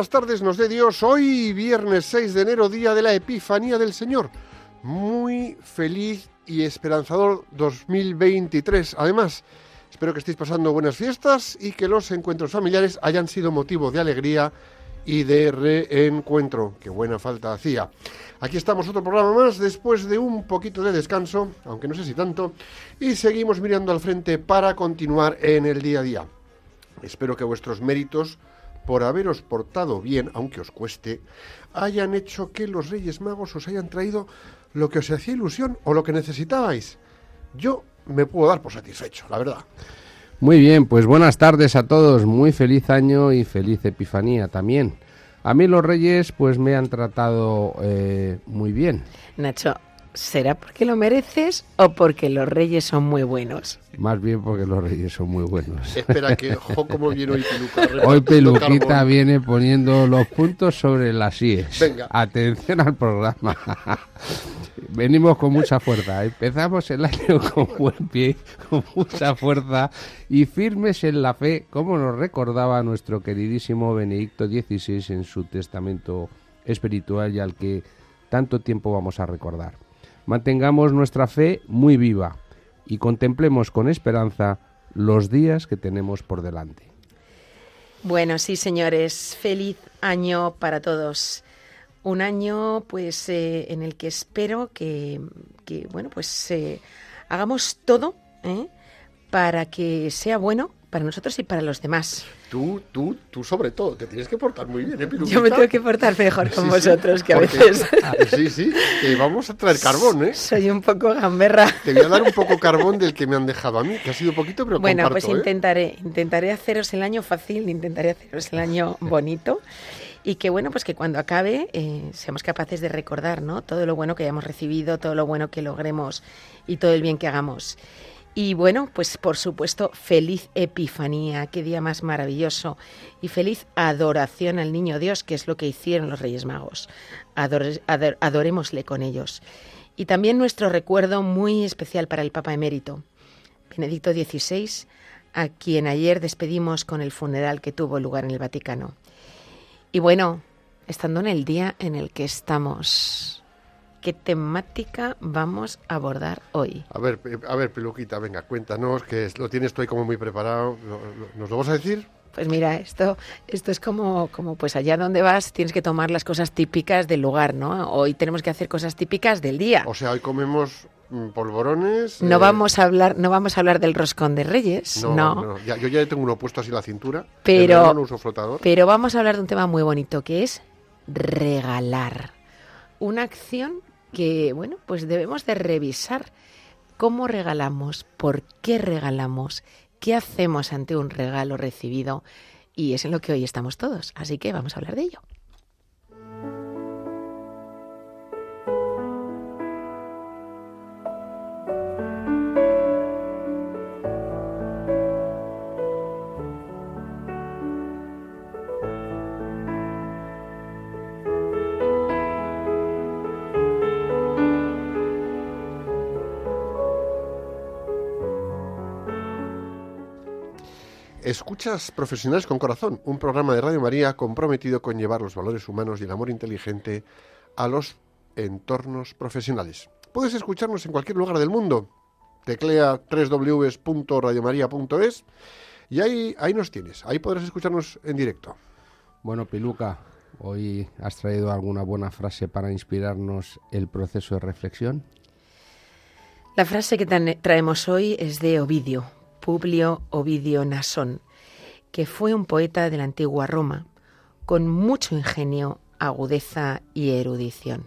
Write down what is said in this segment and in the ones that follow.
Buenas tardes, nos dé Dios. Hoy, viernes 6 de enero, día de la Epifanía del Señor. Muy feliz y esperanzador 2023. Además, espero que estéis pasando buenas fiestas y que los encuentros familiares hayan sido motivo de alegría y de reencuentro. Qué buena falta hacía. Aquí estamos otro programa más después de un poquito de descanso, aunque no sé si tanto, y seguimos mirando al frente para continuar en el día a día. Espero que vuestros méritos por haberos portado bien, aunque os cueste, hayan hecho que los Reyes Magos os hayan traído lo que os hacía ilusión o lo que necesitabais. Yo me puedo dar por satisfecho, la verdad. Muy bien, pues buenas tardes a todos, muy feliz año y feliz Epifanía también. A mí los reyes pues me han tratado eh, muy bien, Nacho, ¿será porque lo mereces o porque los reyes son muy buenos? más bien porque los reyes son muy buenos. Espera que, ojo, cómo viene hoy Peluca. Hoy Peluquita carbón. viene poniendo los puntos sobre las IES. Venga. Atención al programa. Venimos con mucha fuerza. Empezamos el año con buen pie, con mucha fuerza y firmes en la fe, como nos recordaba nuestro queridísimo Benedicto XVI en su testamento espiritual y al que tanto tiempo vamos a recordar. Mantengamos nuestra fe muy viva y contemplemos con esperanza los días que tenemos por delante. Bueno, sí, señores, feliz año para todos. Un año, pues, eh, en el que espero que, bueno, pues, eh, hagamos todo ¿eh? para que sea bueno para nosotros y para los demás. Tú, tú, tú sobre todo, te tienes que portar muy bien, ¿eh? Yo me tengo que portar mejor con Sí, sí, vosotros, que a porque- veces Sí, sí, que vamos a traer carbón, ¿eh? soy un poco gamberra. Te voy a dar un poco carbón del que me han dejado a mí, que ha sido poquito, pero Bueno, comparto, pues ¿eh? intentaré, intentaré haceros el año fácil, intentaré haceros el año bonito y que bueno, pues que cuando acabe eh, seamos capaces de recordar, ¿no? Todo lo bueno que hayamos recibido, todo lo bueno que logremos y todo el bien que hagamos. Y bueno, pues por supuesto, feliz Epifanía, qué día más maravilloso. Y feliz adoración al Niño Dios, que es lo que hicieron los Reyes Magos. Adorémosle con ellos. Y también nuestro recuerdo muy especial para el Papa Emérito, Benedicto XVI, a quien ayer despedimos con el funeral que tuvo lugar en el Vaticano. Y bueno, estando en el día en el que estamos, ¿qué temática vamos a abordar hoy? A ver, pe- a ver, Peluquita, venga, cuéntanos, que lo tienes tú ahí como muy preparado. ¿Nos lo vas a decir? Pues mira, esto, esto es como, como pues allá donde vas tienes que tomar las cosas típicas del lugar, ¿no? Hoy tenemos que hacer cosas típicas del día. O sea, hoy comemos mm, polvorones. No eh, vamos a hablar, no vamos a hablar del roscón de Reyes, No, no. no, ya- yo ya tengo uno puesto así en la cintura. Pero- no uso flotador. Pero vamos a hablar de un tema muy bonito que es regalar. Una acción que, bueno, pues debemos de revisar cómo regalamos, por qué regalamos, qué hacemos ante un regalo recibido y es en lo que hoy estamos todos. Así que vamos a hablar de ello. Escuchas Profesionales con Corazón, un programa de Radio María comprometido con llevar los valores humanos y el amor inteligente a los entornos profesionales. Puedes escucharnos en cualquier lugar del mundo. Teclea www.radiomaria.es y ahí, ahí nos tienes. Ahí podrás escucharnos en directo. Bueno, Piluca, hoy has traído alguna buena frase para inspirarnos el proceso de reflexión. La frase que traemos hoy es de Ovidio, Publio Ovidio Nasón, que fue un poeta de la antigua Roma, con mucho ingenio, agudeza y erudición.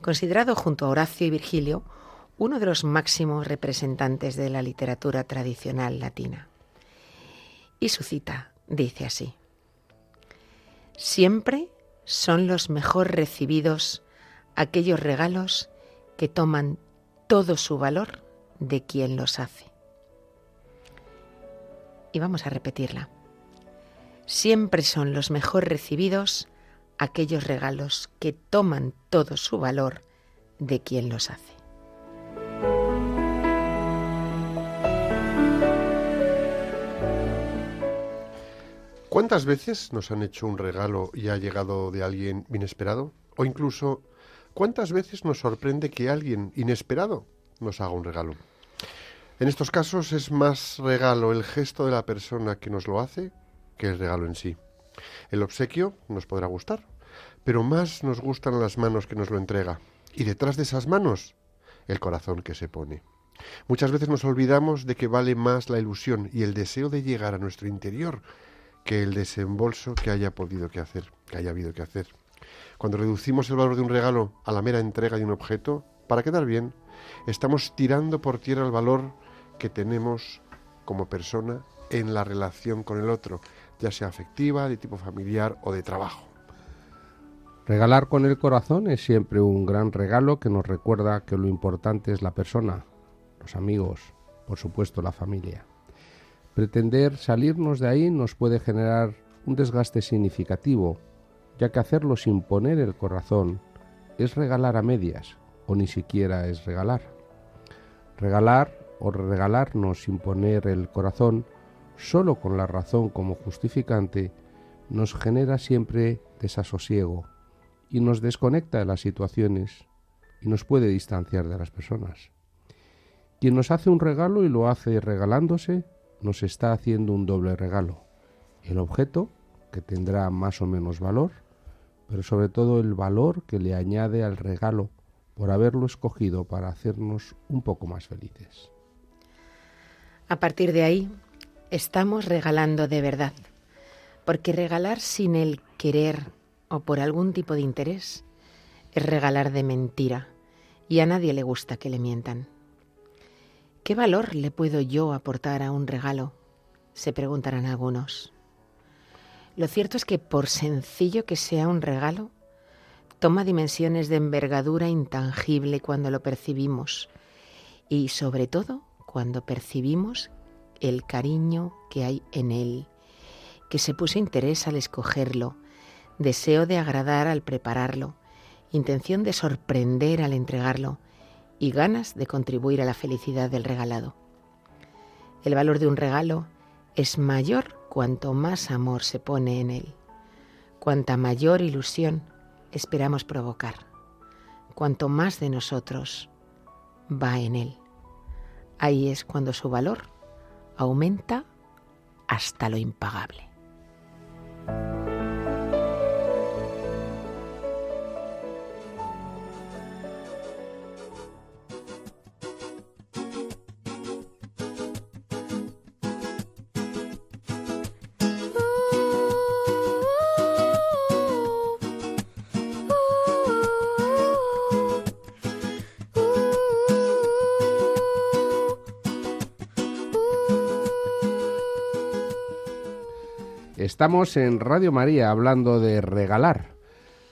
Considerado junto a Horacio y Virgilio uno de los máximos representantes de la literatura tradicional latina. Y su cita dice así, Siempre son los mejor recibidos aquellos regalos que toman todo su valor de quien los hace. Y vamos a repetirla. Siempre son los mejor recibidos aquellos regalos que toman todo su valor de quien los hace. ¿Cuántas veces nos han hecho un regalo y ha llegado de alguien inesperado? O incluso, ¿cuántas veces nos sorprende que alguien inesperado nos haga un regalo? En estos casos es más regalo el gesto de la persona que nos lo hace que el regalo en sí. El obsequio nos podrá gustar, pero más nos gustan las manos que nos lo entrega. Y detrás de esas manos, el corazón que se pone. Muchas veces nos olvidamos de que vale más la ilusión y el deseo de llegar a nuestro interior que el desembolso que haya podido que hacer, que haya habido que hacer. Cuando reducimos el valor de un regalo a la mera entrega de un objeto, para quedar bien, estamos tirando por tierra el valor que tenemos como persona en la relación con el otro, ya sea afectiva, de tipo familiar o de trabajo. Regalar con el corazón es siempre un gran regalo que nos recuerda que lo importante es la persona, los amigos, por supuesto la familia. Pretender salirnos de ahí nos puede generar un desgaste significativo, ya que hacerlo sin poner el corazón es regalar a medias, o ni siquiera es regalar. Regalar o regalarnos sin poner el corazón, solo con la razón como justificante, nos genera siempre desasosiego y nos desconecta de las situaciones y nos puede distanciar de las personas. Quien nos hace un regalo y lo hace regalándose, nos está haciendo un doble regalo. El objeto, que tendrá más o menos valor, pero sobre todo el valor que le añade al regalo por haberlo escogido para hacernos un poco más felices. A partir de ahí, estamos regalando de verdad, porque regalar sin el querer o por algún tipo de interés es regalar de mentira y a nadie le gusta que le mientan. ¿Qué valor le puedo yo aportar a un regalo? Se preguntarán algunos. Lo cierto es que por sencillo que sea un regalo, toma dimensiones de envergadura intangible cuando lo percibimos y sobre todo cuando percibimos el cariño que hay en él, que se puso interés al escogerlo, deseo de agradar al prepararlo, intención de sorprender al entregarlo y ganas de contribuir a la felicidad del regalado. El valor de un regalo es mayor cuanto más amor se pone en él, cuanta mayor ilusión esperamos provocar, cuanto más de nosotros va en él. Ahí es cuando su valor aumenta hasta lo impagable. Estamos en Radio María hablando de regalar.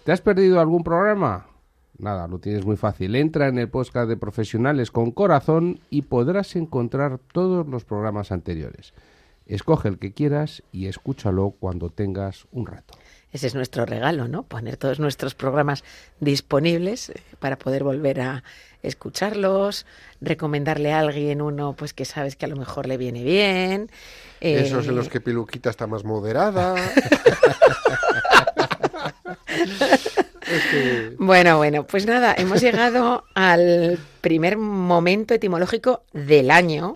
¿Te has perdido algún programa? Nada, lo tienes muy fácil. Entra en el podcast de Profesionales con Corazón y podrás encontrar todos los programas anteriores. Escoge el que quieras y escúchalo cuando tengas un rato. Ese es nuestro regalo, ¿no? Poner todos nuestros programas disponibles eh, para poder volver a escucharlos, recomendarle a alguien uno pues que sabes que a lo mejor le viene bien. eh, Esos en los que Piluquita está más moderada. Es que- Bueno, bueno, pues nada, hemos llegado al primer momento etimológico del año,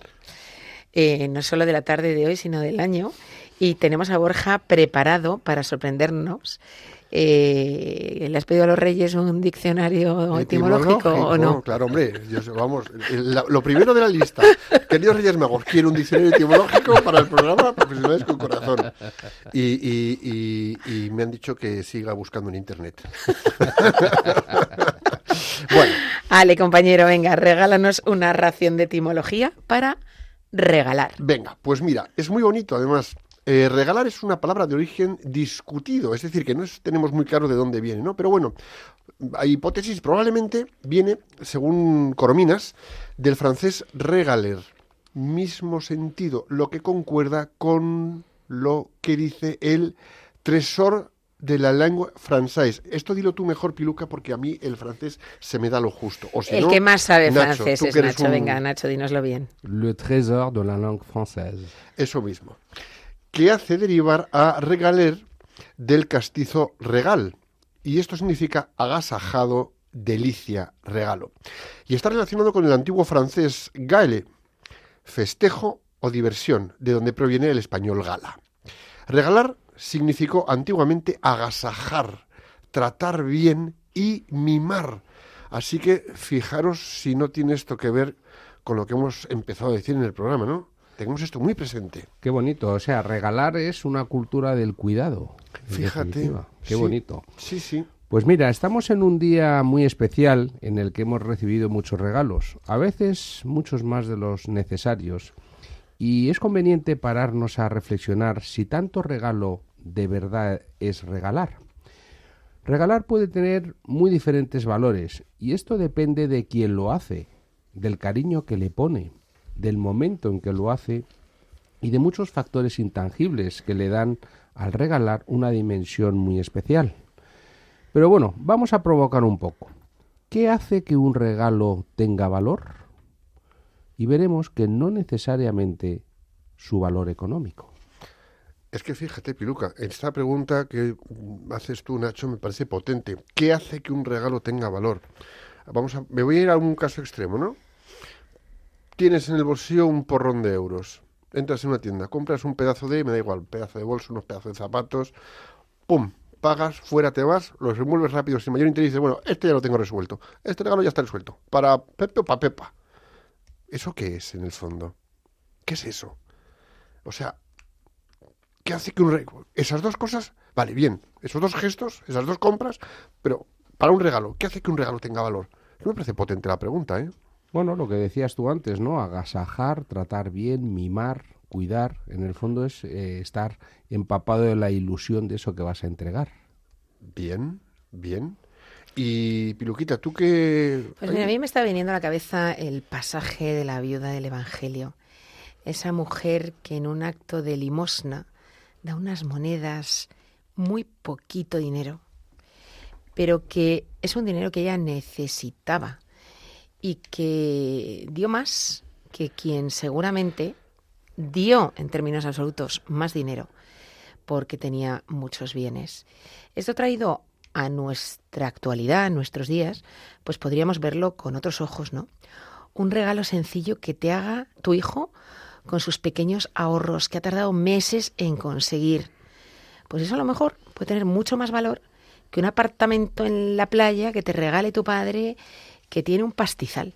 eh, no solo de la tarde de hoy, sino del año, y tenemos a Borja preparado para sorprendernos. Eh, ¿Le has pedido a los reyes un diccionario etimológico, o no? Claro, hombre. yo vamos, la- lo primero de la lista. Queridos Reyes Magos, quiero un diccionario etimológico para el programa Profesionales con Corazón. Y, y- y- y me han dicho que siga buscando en Internet. bueno, Ale, compañero, venga, regálanos una ración de etimología para regalar. venga, pues mira, es muy bonito además. Eh, regalar es una palabra de origen discutido, es decir, que no es- tenemos muy claro de dónde viene, ¿no? Pero bueno, hay hipótesis, probablemente viene, según Corominas, del francés regaler, mismo sentido, lo que concuerda con lo que dice el tresor de la lengua française. Esto dilo tú mejor, Piluca, porque a mí el francés se me da lo justo. O si El no, que más sabe Nacho, francés es Nacho. un- Venga, Nacho, dínoslo bien. Le trésor de la langue française. Eso mismo. Que hace derivar a regaler del castizo regal. Y esto significa agasajado, delicia, regalo. Y está relacionado con el antiguo francés gale, festejo o diversión, de donde proviene el español gala. Regalar significó antiguamente agasajar, tratar bien y mimar. Así que fijaros si no tiene esto que ver con lo que hemos empezado a decir en el programa, ¿no? Tenemos esto muy presente. Qué bonito. O sea, regalar es una cultura del cuidado. Fíjate. Qué sí. bonito. Sí, sí. Pues mira, estamos en un día muy especial en el que hemos recibido muchos regalos, a veces muchos más de los necesarios, y es conveniente pararnos a reflexionar si tanto regalo de verdad es regalar. Regalar puede tener muy diferentes valores, y esto depende de quién lo hace, del cariño que le pone, del momento en que lo hace y de muchos factores intangibles que le dan al regalar una dimensión muy especial. Pero bueno, vamos a provocar un poco. ¿Qué hace que un regalo tenga valor? Y veremos que no necesariamente su valor económico. Es que fíjate, Piluca, esta pregunta que haces tú, Nacho, me parece potente. ¿Qué hace que un regalo tenga valor? Vamos a, me voy a ir a un caso extremo, ¿no? Tienes en el bolsillo un porrón de euros. Entras en una tienda, compras un pedazo de, me da igual, un pedazo de bolso, unos pedazos de zapatos, ¡pum! Pagas, fuera te vas, los remuelves rápido sin mayor interés y dices, bueno, este ya lo tengo resuelto. Este regalo ya está resuelto. ¿Para Pepe o para Pepa? ¿Eso qué es en el fondo? ¿Qué es eso? O sea, ¿qué hace que un regalo? Esas dos cosas, vale, bien, esos dos gestos, esas dos compras, pero para un regalo, ¿qué hace que un regalo tenga valor? No me parece potente la pregunta, ¿eh? Bueno, lo que decías tú antes, ¿no? Agasajar, tratar bien, mimar, cuidar. En el fondo es eh, estar empapado de la ilusión de eso que vas a entregar. Bien, bien. Y Piluquita, tú qué... Pues mira, a mí me está viniendo a la cabeza el pasaje de la viuda del Evangelio. Esa mujer que en un acto de limosna da unas monedas, muy poquito dinero, pero que es un dinero que ella necesitaba y que dio más que quien seguramente dio en términos absolutos más dinero porque tenía muchos bienes. Esto traído a nuestra actualidad, a nuestros días, pues podríamos verlo con otros ojos, ¿no? Un regalo sencillo que te haga tu hijo con sus pequeños ahorros que ha tardado meses en conseguir. Pues eso a lo mejor puede tener mucho más valor que un apartamento en la playa que te regale tu padre que tiene un pastizal.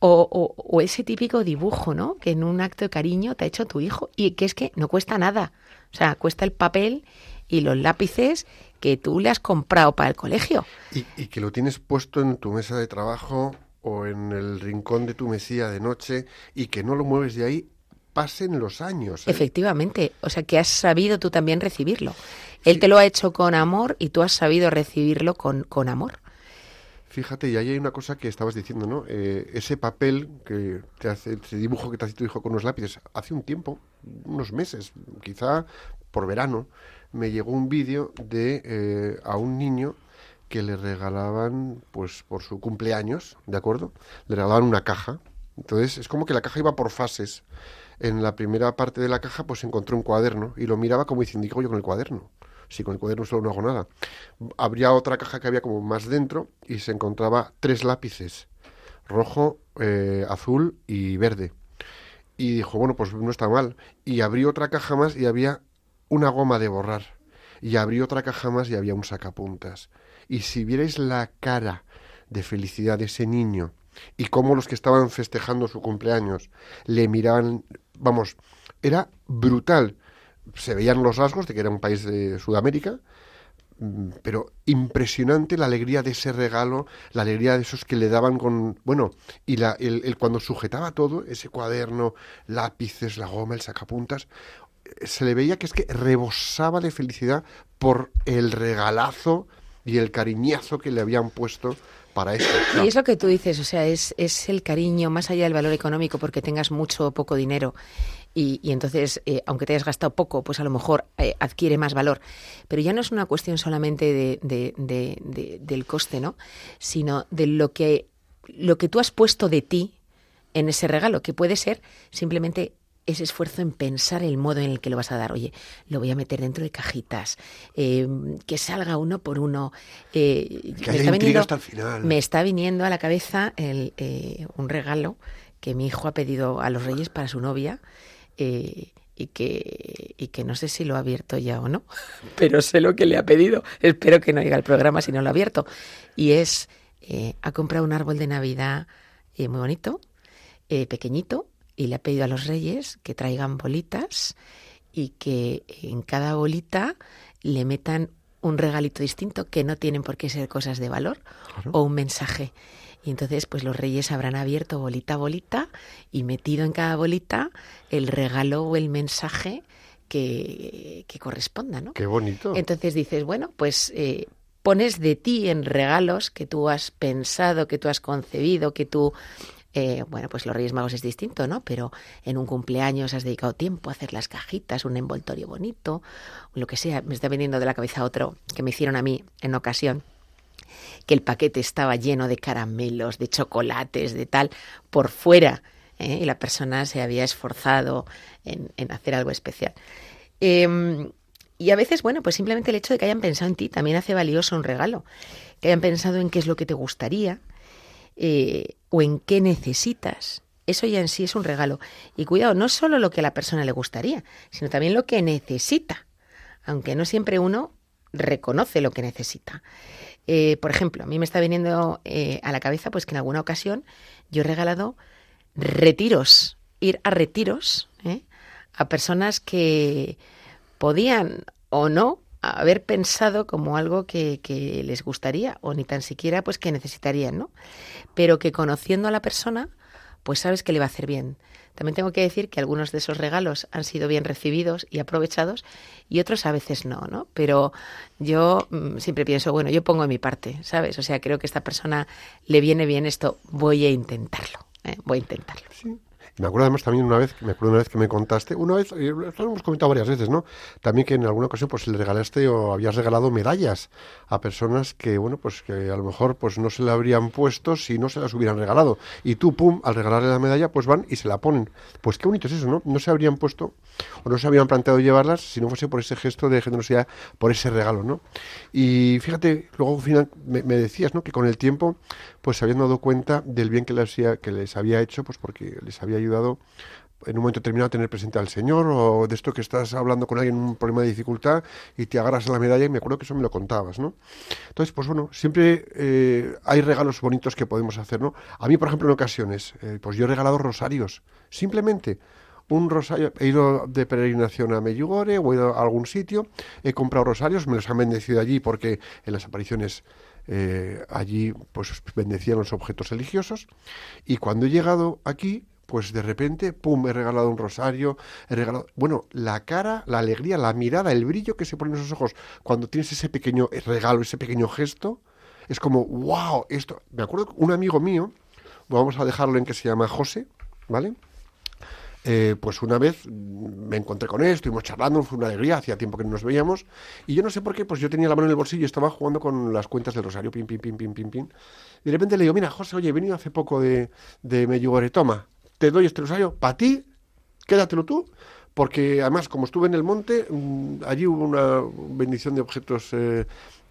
O, o- o ese típico dibujo, ¿no? Que en un acto de cariño te ha hecho tu hijo y que es que no cuesta nada. O sea, cuesta el papel y los lápices que tú le has comprado para el colegio. Y, y que lo tienes puesto en tu mesa de trabajo o en el rincón de tu mesilla de noche y que no lo mueves de ahí, pasen los años. ¿eh? Efectivamente. O sea, que has sabido tú también recibirlo. Él te lo ha hecho con amor y tú has sabido recibirlo con, con amor. Fíjate, y ahí hay una cosa que estabas diciendo, ¿no? Eh, ese papel que te hace, ese dibujo que te hace tu hijo con unos lápices, hace un tiempo, unos meses, quizá por verano, me llegó un vídeo de eh, a un niño que le regalaban, pues por su cumpleaños, ¿de acuerdo? Le regalaban una caja. Entonces es como que la caja iba por fases. En la primera parte de la caja, pues encontró un cuaderno y lo miraba como diciendo, "¿Y qué yo con el cuaderno? Si con el cuaderno solo no hago nada. Habría otra caja que había como más dentro y se encontraba tres lápices, rojo, eh, azul y verde. Y dijo, bueno, pues no está mal. Y abrió otra caja más y había una goma de borrar. Y abrió otra caja más y había un sacapuntas. Y si vierais la cara de felicidad de ese niño y cómo los que estaban festejando su cumpleaños le miraban, vamos, era brutal. Se veían los rasgos de que era un país de Sudamérica, mm, pero impresionante la alegría de ese regalo, la alegría de esos que le daban con, bueno, y la, el, el cuando sujetaba todo, ese cuaderno, lápices, la goma, el sacapuntas, se le veía que es que rebosaba de felicidad por el regalazo y el cariñazo que le habían puesto para esto. Y es lo que tú dices, o sea, es, es el cariño más allá del valor económico porque tengas mucho o poco dinero. Y, y entonces, eh, aunque te hayas gastado poco, pues a lo mejor eh, adquiere más valor. Pero ya no es una cuestión solamente de, de- de- de- del coste, ¿no? Sino de lo que, lo que tú has puesto de ti en ese regalo, que puede ser simplemente ese esfuerzo en pensar el modo en el que lo vas a dar. Oye, lo voy a meter dentro de cajitas, eh, que salga uno por uno. eh, Que me está viniendo- hasta el final. Me está viniendo a la cabeza el, eh, un regalo que mi hijo ha pedido a los Reyes para su novia. Eh, y que, y que no sé si lo ha abierto ya o no, pero sé lo que le ha pedido. Espero que no oiga el programa si no lo ha abierto. Y es, eh, ha comprado un árbol de Navidad eh, muy bonito, pequeñito, y le ha pedido a los reyes que traigan bolitas y que en cada bolita le metan un regalito distinto que no tienen por qué ser cosas de valor o un mensaje. Y entonces, pues los reyes habrán abierto bolita a bolita y metido en cada bolita el regalo o el mensaje que, que corresponda, ¿no? Qué bonito. Entonces dices, bueno, pues eh, pones de ti en regalos que tú has pensado, que tú has concebido, que tú... eh, bueno, pues los Reyes Magos es distinto, ¿no? Pero en un cumpleaños has dedicado tiempo a hacer las cajitas, un envoltorio bonito, lo que sea. Me está viniendo de la cabeza otro que me hicieron a mí en ocasión que el paquete estaba lleno de caramelos, de chocolates, de tal, por fuera, ¿eh? y la persona se había esforzado en, hacer algo especial. Eh, y a veces, bueno, pues simplemente el hecho de que hayan pensado en ti también hace valioso un regalo, que hayan pensado en qué es lo que te gustaría eh, o en qué necesitas. Eso ya en sí es un regalo. Y cuidado, no solo lo que a la persona le gustaría, sino también lo que necesita, aunque no siempre uno reconoce lo que necesita. Eh, por ejemplo, a mí me está viniendo eh, a la cabeza pues que en alguna ocasión yo he regalado retiros, ir a retiros a personas que podían o no haber pensado como algo que, les gustaría o ni tan siquiera pues que necesitarían, ¿no? Pero que conociendo a la persona pues sabes que le va a hacer bien. También tengo que decir que algunos de esos regalos han sido bien recibidos y aprovechados y otros a veces no, ¿no? Pero yo mm, siempre pienso, bueno, yo pongo de mi parte, ¿sabes? O sea, creo que a esta persona le viene bien esto, voy a intentarlo, ¿eh? voy a intentarlo. Me acuerdo además también una vez, me acuerdo una vez que me contaste, una vez, eh, lo hemos comentado varias veces, ¿no? También que en alguna ocasión pues le regalaste o habías regalado medallas a personas que, bueno, pues que a lo mejor pues no se le habrían puesto si no se las hubieran regalado. Y tú, pum, al regalarle la medalla, pues van y se la ponen. Pues qué bonito es eso, ¿no? No se habrían puesto o no se habrían planteado llevarlas si no fuese por ese gesto de generosidad, por ese regalo, ¿no? Y fíjate, luego al final me, me decías, ¿no? Que con el tiempo pues se habían dado cuenta del bien que les, había- que les había hecho, pues porque les había ayudado en un momento determinado tener presente al Señor o de esto que estás hablando con alguien en un problema de dificultad y te agarras a la medalla y me acuerdo que eso me lo contabas, ¿no? Entonces, pues bueno, siempre eh, hay regalos bonitos que podemos hacer, ¿no? A mí, por ejemplo, en ocasiones, eh, pues yo he regalado rosarios, simplemente un rosario, he ido de peregrinación a Medjugorje o he ido a algún sitio, he comprado rosarios, me los han bendecido allí porque en las apariciones eh, allí pues bendecían los objetos religiosos y cuando he llegado aquí pues de repente, pum, he regalado un rosario, he regalado, bueno, la cara, la alegría, la mirada, el brillo que se pone en esos ojos cuando tienes ese pequeño regalo, ese pequeño gesto, Es como, wow, esto. Me acuerdo un amigo mío, vamos a dejarlo en que se llama José, ¿vale? Eh, pues una vez me encontré con él, estuvimos charlando, fue una alegría, hacía tiempo que no nos veíamos, y yo no sé por qué, pues yo tenía la mano en el bolsillo y estaba jugando con las cuentas del Rosario, pim, pim, pim, pim, pim, pim. Y de repente le digo, mira, José, oye, he venido hace poco de, de Medjugorje, toma, te doy este Rosario, para ti, quédatelo tú, porque además, como estuve en el monte, mm, allí hubo una bendición de objetos eh,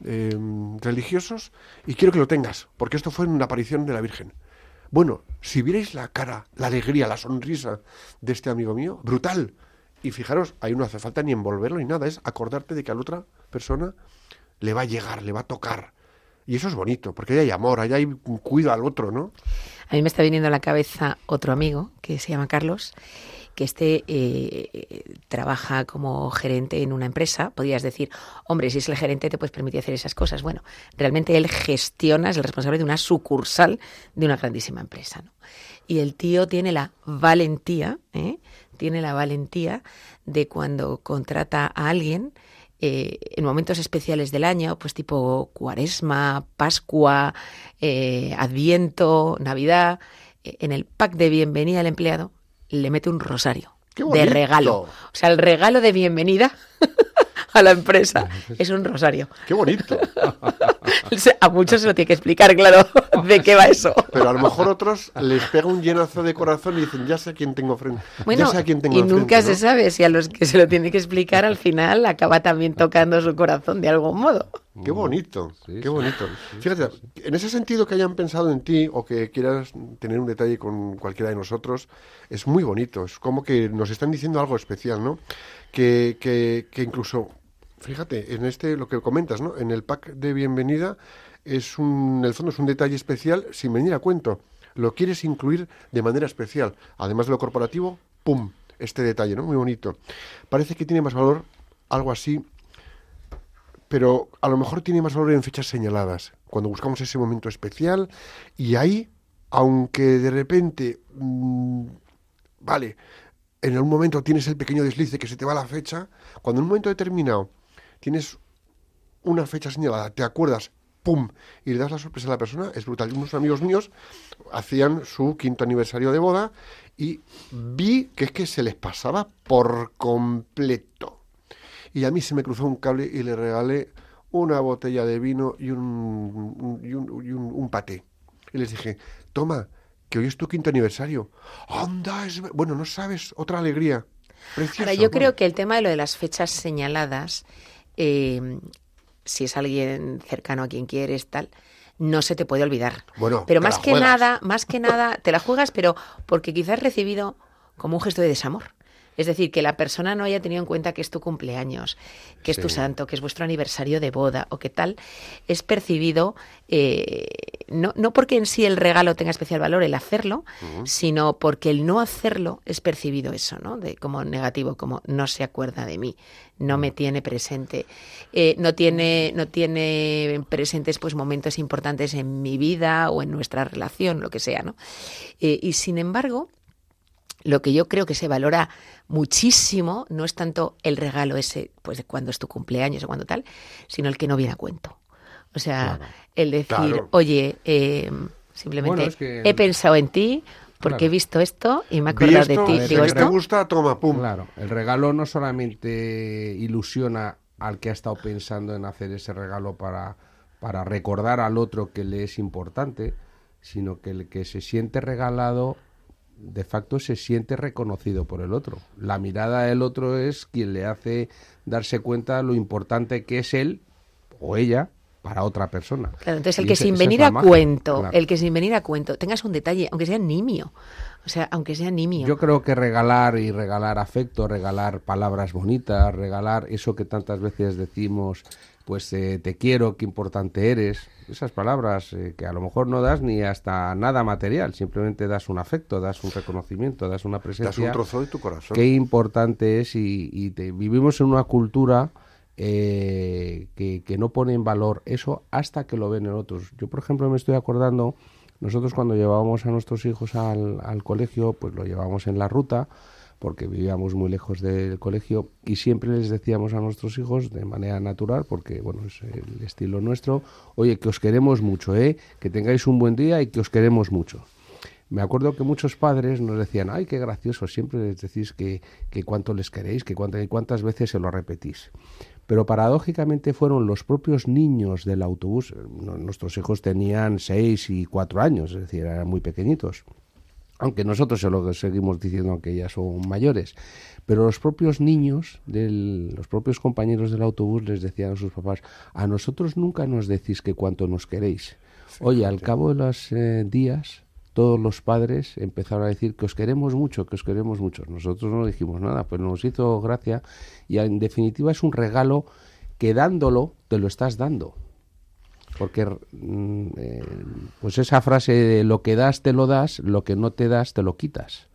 eh, religiosos, y quiero que lo tengas, porque esto fue una aparición de la Virgen. Bueno, si vierais la cara, la alegría, la sonrisa de este amigo mío, brutal. Y fijaros, ahí no hace falta ni envolverlo ni nada, es acordarte de que a la otra persona le va a llegar, le va a tocar. Y eso es bonito, porque ahí hay amor, ahí hay cuido al otro, ¿no? A mí me está viniendo a la cabeza otro amigo que se llama Carlos, que este eh, trabaja como gerente en una empresa. Podrías decir, hombre, si es el gerente te puedes permitir hacer esas cosas. Bueno, realmente él gestiona, es el responsable de una sucursal de una grandísima empresa. Y el tío tiene la valentía, ¿eh? tiene la valentía de cuando contrata a alguien, eh, en momentos especiales del año, pues tipo cuaresma, Pascua, eh, Adviento, Navidad, en el pack de bienvenida al empleado le mete un rosario ¡Qué de regalo. O sea, el regalo de bienvenida a la empresa es un rosario. ¡Qué bonito! A muchos se lo tiene que explicar, claro, de qué va eso. Pero a lo mejor otros les pega un llenazo de corazón y dicen, ya sé a quién tengo frente. Bueno, ya sé a quién tengo y enfrente", nunca ¿no? se sabe si a los que se lo tiene que explicar al final acaba también tocando su corazón de algún modo. Qué bonito, Sí, qué sí, bonito. sí, Fíjate, en ese sentido que hayan pensado en ti o que quieras tener un detalle con cualquiera de nosotros, es muy bonito. Es como que nos están diciendo algo especial, ¿no? Que, que, incluso, fíjate, en este, lo que comentas, ¿no? En el pack de bienvenida es un, en el fondo es un detalle especial sin venir a cuento. Lo quieres incluir de manera especial. Además de lo corporativo, ¡pum! Este detalle, ¿no? Muy bonito. Parece que tiene más valor algo así pero a lo mejor tiene más valor en fechas señaladas, cuando buscamos ese momento especial y ahí, aunque de repente, mm, vale, en algún momento tienes el pequeño desliz de que se te va la fecha, cuando en un momento determinado tienes una fecha señalada, te acuerdas, ¡pum! y le das la sorpresa a la persona, es brutal. Unos amigos míos hacían su quinto aniversario de boda y vi que es que se les pasaba por completo. Y a mí se me cruzó un cable y le regalé una botella de vino y un, y un paté. Y les dije, toma, que hoy es tu quinto aniversario. ¡Anda! Es... ve-". Bueno, no sabes, otra alegría. Precioso. Ahora, yo creo que el tema de lo de las fechas señaladas, eh, si es alguien cercano a quien quieres, tal, no se te puede olvidar. Bueno, pero más que juegas. nada, más que nada, te la juegas, pero porque quizás has recibido como un gesto de desamor. Es decir, que la persona no haya tenido en cuenta que es tu cumpleaños, que es tu santo, que es vuestro aniversario de boda o qué tal, es percibido eh, no, no porque en sí el regalo tenga especial valor el hacerlo, sino porque el no hacerlo es percibido eso, ¿no? De, como negativo, como no se acuerda de mí, no me tiene presente, eh, no tiene, no tiene presentes pues momentos importantes en mi vida o en nuestra relación, lo que sea, ¿no? Eh, y sin embargo, lo que yo creo que se valora muchísimo no es tanto el regalo ese, pues de cuando es tu cumpleaños o cuando tal, sino el que no viene a cuento. O sea, Claro. el decir, Claro. oye, eh, simplemente Bueno, es que- he pensado en ti porque Claro. he visto esto y me he acordado esto, de ti. Digo, si te gusta, toma, pum. Claro, el regalo no solamente ilusiona al que ha estado pensando en hacer ese regalo para, para recordar al otro que le es importante, sino que el que se siente regalado de facto se siente reconocido por el otro. La mirada del otro es quien le hace darse cuenta lo importante que es él o ella para otra persona. Claro, entonces el Y que ese- sin venir a magia, cuento, claro. el que sin venir a cuento, tengas un detalle, aunque sea nimio, o sea, aunque sea nimio. Yo creo que regalar y regalar afecto, regalar palabras bonitas, regalar eso que tantas veces decimos, pues eh, te quiero, qué importante eres, esas palabras eh, que a lo mejor no das ni hasta nada material, simplemente das un afecto, das un reconocimiento, das una Das presencia. un trozo de tu corazón. Qué importante es y, y te- vivimos en una cultura eh, que, que no pone en valor eso hasta que lo ven en otros. Yo, por ejemplo, me estoy acordando, nosotros cuando llevábamos a nuestros hijos al, al colegio, pues lo llevábamos en la ruta porque vivíamos muy lejos del colegio y siempre les decíamos a nuestros hijos de manera natural, porque bueno, es el estilo nuestro, oye, que os queremos mucho, ¿eh? que tengáis un buen día y que os queremos mucho. Me acuerdo que muchos padres nos decían, ay, qué gracioso, siempre les decís que, que cuánto les queréis, que cuántas veces se lo repetís. Pero paradójicamente fueron los propios niños del autobús, nuestros hijos tenían seis y cuatro años, es decir, eran muy pequeñitos. Aunque nosotros se lo seguimos diciendo que ya son mayores, pero los propios niños, del, los propios compañeros del autobús les decían a sus papás, a nosotros nunca nos decís que cuánto nos queréis. Oye, al cabo de los eh, días, todos los padres empezaron a decir que os queremos mucho, que os queremos mucho. Nosotros no dijimos nada, pues nos hizo gracia y en definitiva es un regalo que dándolo te lo estás dando. Porque mm, eh, pues esa frase de lo que das te lo das, lo que no te das te lo quitas.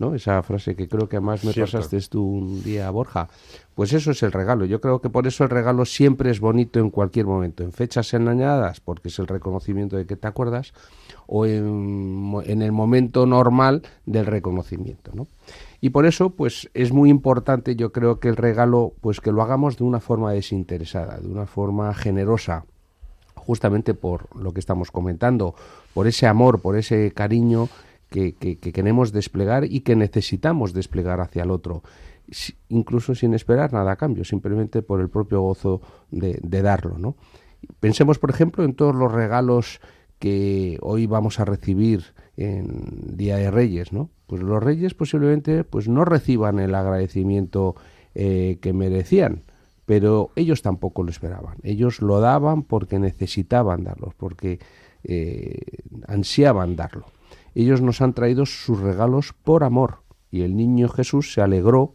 ¿no? Esa frase que creo que además me Cierto. pasaste tú un día, Borja. Pues eso es el regalo. Yo creo que por eso el regalo siempre es bonito en cualquier momento. En fechas engañadas, porque es el reconocimiento de que te acuerdas, o en, el momento normal del reconocimiento, ¿no? Y por eso, pues es muy importante, yo creo que el regalo, pues que lo hagamos de una forma desinteresada, de una forma generosa, justamente por lo que estamos comentando, por ese amor, por ese cariño que, que- que queremos desplegar y que necesitamos desplegar hacia el otro, incluso sin esperar nada a cambio, simplemente por el propio gozo de, darlo, ¿no? Pensemos, por ejemplo, en todos los regalos que hoy vamos a recibir en Día de Reyes, ¿no? Pues los Reyes posiblemente pues no reciban el agradecimiento eh, que merecían, pero ellos tampoco lo esperaban. Ellos lo daban porque necesitaban darlo, porque eh, ansiaban darlo. Ellos nos han traído sus regalos por amor y el niño Jesús se alegró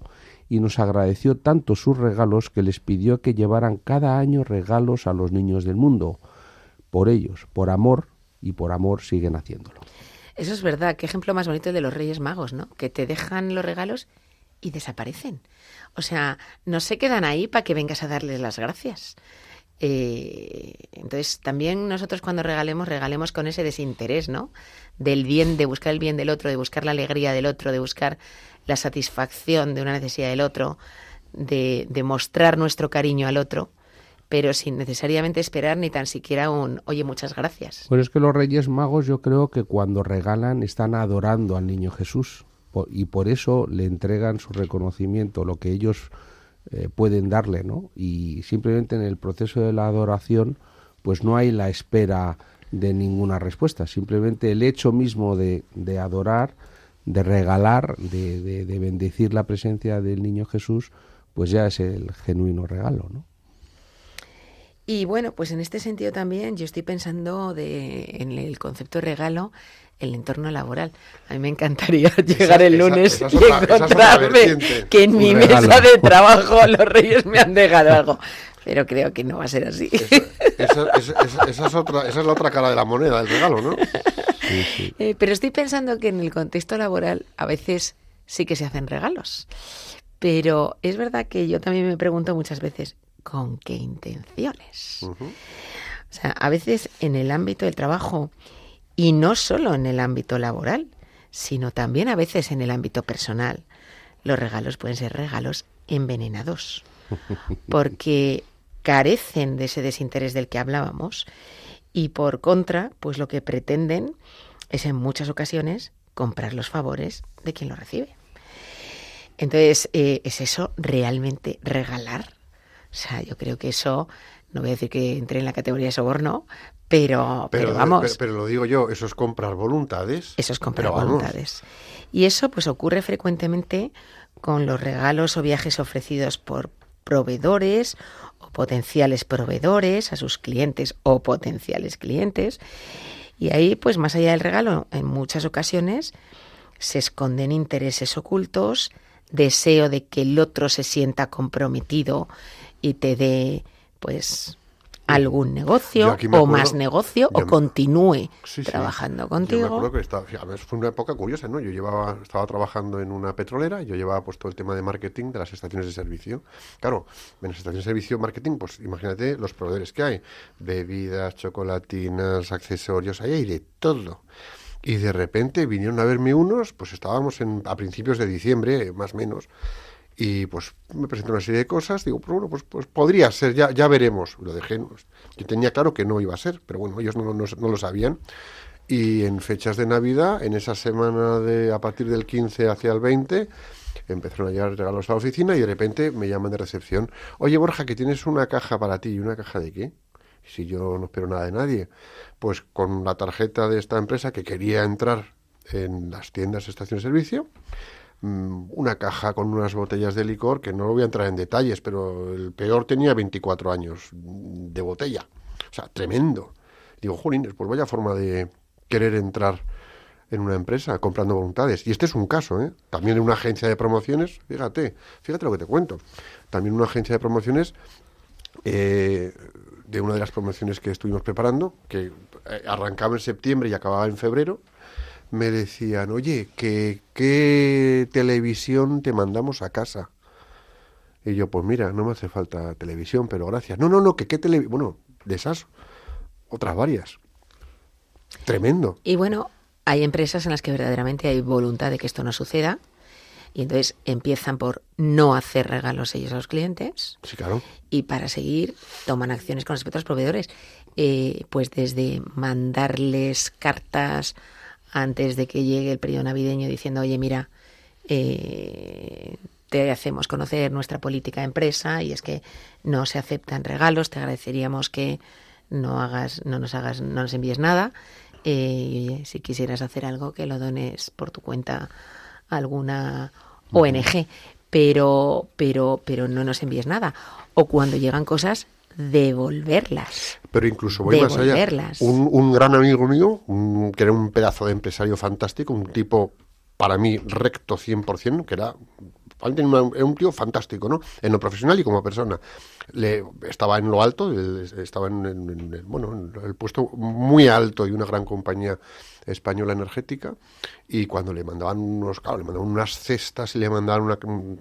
y nos agradeció tanto sus regalos que les pidió que llevaran cada año regalos a los niños del mundo. Por ellos, por amor y por amor siguen haciéndolo. Eso es verdad. Qué ejemplo más bonito de los Reyes Magos, ¿no? Que te dejan los regalos y desaparecen. O sea, no se quedan ahí para que vengas a darles las gracias. Eh, entonces, también nosotros cuando regalemos, regalemos con ese desinterés, ¿no? Del bien, de buscar el bien del otro, de buscar la alegría del otro, de buscar la satisfacción de una necesidad del otro, de, de mostrar nuestro cariño al otro, pero sin necesariamente esperar ni tan siquiera un, oye, muchas gracias. Pues es que los Reyes Magos yo creo que cuando regalan están adorando al niño Jesús y por eso le entregan su reconocimiento, lo que ellos eh, pueden darle, ¿no? Y simplemente en el proceso de la adoración pues no hay la espera de ninguna respuesta, simplemente el hecho mismo de, de adorar, de regalar, de, de- de bendecir la presencia del niño Jesús, pues ya es el genuino regalo, ¿no? Y bueno, pues en este sentido también yo estoy pensando en el concepto regalo, el entorno laboral. A mí me encantaría llegar el lunes esa y otra- encontrarme que en Un mi regalo. mesa de trabajo los reyes me han dejado algo. Pero creo que no va a ser así. Esa, esa- esa- esa es otra, esa es la otra cara de la moneda, del regalo, ¿no? Sí, sí. Eh, pero estoy pensando que en el contexto laboral a veces sí que se hacen regalos. Pero es verdad que yo también me pregunto muchas veces, ¿con qué intenciones? O sea, a veces en el ámbito del trabajo, y no solo en el ámbito laboral, sino también a veces en el ámbito personal, los regalos pueden ser regalos envenenados, porque carecen de ese desinterés del que hablábamos, y por contra, pues lo que pretenden es en muchas ocasiones comprar los favores de quien lo recibe. Entonces, eh, ¿es eso realmente regalar? O sea, yo creo que eso, no voy a decir que entre en la categoría de soborno, pero, pero, Pero, vamos, pero, pero lo digo yo, eso es comprar voluntades. eso es comprar vamos, voluntades. Y eso pues ocurre frecuentemente con los regalos o viajes ofrecidos por proveedores o potenciales proveedores a sus clientes o potenciales clientes. Y ahí, pues más allá del regalo, en muchas ocasiones se esconden intereses ocultos, deseo de que el otro se sienta comprometido y te dé, pues, algún negocio o más negocio o continúe Sí, sí. trabajando Yo me contigo. acuerdo que estaba, además fue una época curiosa, ¿no? Yo llevaba, estaba trabajando en una petrolera, yo llevaba pues todo el tema de marketing de las estaciones de servicio. Claro, en las estaciones de servicio marketing, pues imagínate los proveedores que hay, bebidas, chocolatinas, accesorios, ahí hay de todo. Y de repente vinieron a verme unos, pues estábamos en, a principios de diciembre, más o menos, y pues me presentó una serie de cosas, digo, pues bueno, pues, pues podría ser, ya, ya veremos. Lo dejé, yo tenía claro que no iba a ser, pero bueno, ellos no, no- no lo sabían. Y en fechas de Navidad, en esa semana de a partir del 15 hacia el 20, empezaron a llegar regalos a la oficina y de repente me llaman de recepción. Oye, Borja, que tienes una caja para ti. ¿Y una caja de qué? Si yo no espero nada de nadie. Pues con la tarjeta de esta empresa que quería entrar en las tiendas estación de servicio, una caja con unas botellas de licor que no voy a entrar en detalles, pero el peor tenía 24 años mm, de botella. O sea, tremendo. Digo, jolines, pues vaya forma de querer entrar en una empresa comprando voluntades. Y este es un caso, ¿eh? También en una agencia de promociones, fíjate, fíjate lo que te cuento. También una agencia de promociones eh, de una de las promociones que estuvimos preparando, que eh, arrancaba en septiembre y acababa en febrero, me decían, oye, ¿qué, ¿qué televisión te mandamos a casa? Y yo, pues mira, no me hace falta televisión, pero gracias. No, no, no, que qué televisión, bueno, de esas, otras varias. Tremendo. Y bueno, hay empresas en las que verdaderamente hay voluntad de que esto no suceda. Y entonces empiezan por no hacer regalos ellos a los clientes Sí, claro. y para seguir toman acciones con respecto a los proveedores. Eh, pues desde mandarles cartas antes de que llegue el periodo navideño diciendo, oye, mira, eh, te hacemos conocer nuestra política de empresa y es que no se aceptan regalos, te agradeceríamos que no hagas, no nos hagas, no nos envíes nada. eh, y oye, si quisieras hacer algo, que lo dones por tu cuenta a alguna ONG, pero, pero, pero no nos envíes nada. O cuando llegan cosas, devolverlas. Pero incluso voy más allá. Un, un gran amigo mío, un- que era un pedazo de empresario fantástico, un tipo para mí recto 100%, que era, un tío fantástico, ¿no? En lo profesional y como persona. Le, estaba en lo alto, estaba en, bueno, en el puesto muy alto de una gran compañía española energética y cuando le mandaban unos, claro, le mandaban unas cestas y le mandaban una, un-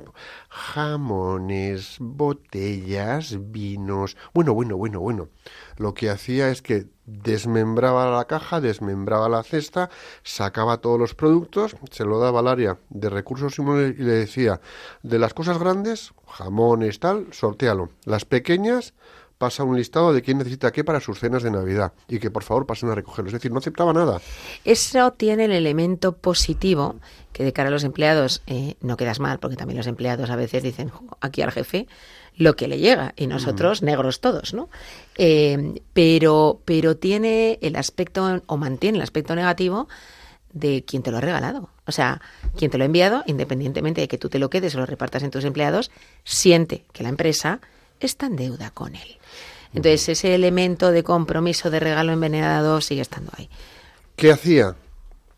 jamones, botellas, vinos, bueno, bueno, bueno, bueno. Lo que hacía es que desmembraba la caja, desmembraba la cesta, sacaba todos los productos, se lo daba al área de recursos y le decía, de las cosas grandes, jamones, tal, sortealo. Las pequeñas, pasa un listado de quién necesita qué para sus cenas de Navidad y que por favor pasen a recogerlo. Es decir, no aceptaba nada. Eso tiene el elemento positivo que de cara a los empleados eh, no quedas mal, porque también los empleados a veces dicen "Jo, aquí al jefe lo que le llega y nosotros negros todos, ¿no? Eh, pero, pero tiene el aspecto o mantiene el aspecto negativo de quien te lo ha regalado. O sea, quien te lo ha enviado, independientemente de que tú te lo quedes o lo repartas en tus empleados, siente que la empresa está en deuda con él. Entonces, ese elemento de compromiso de regalo envenenado sigue estando ahí. ¿Qué hacía?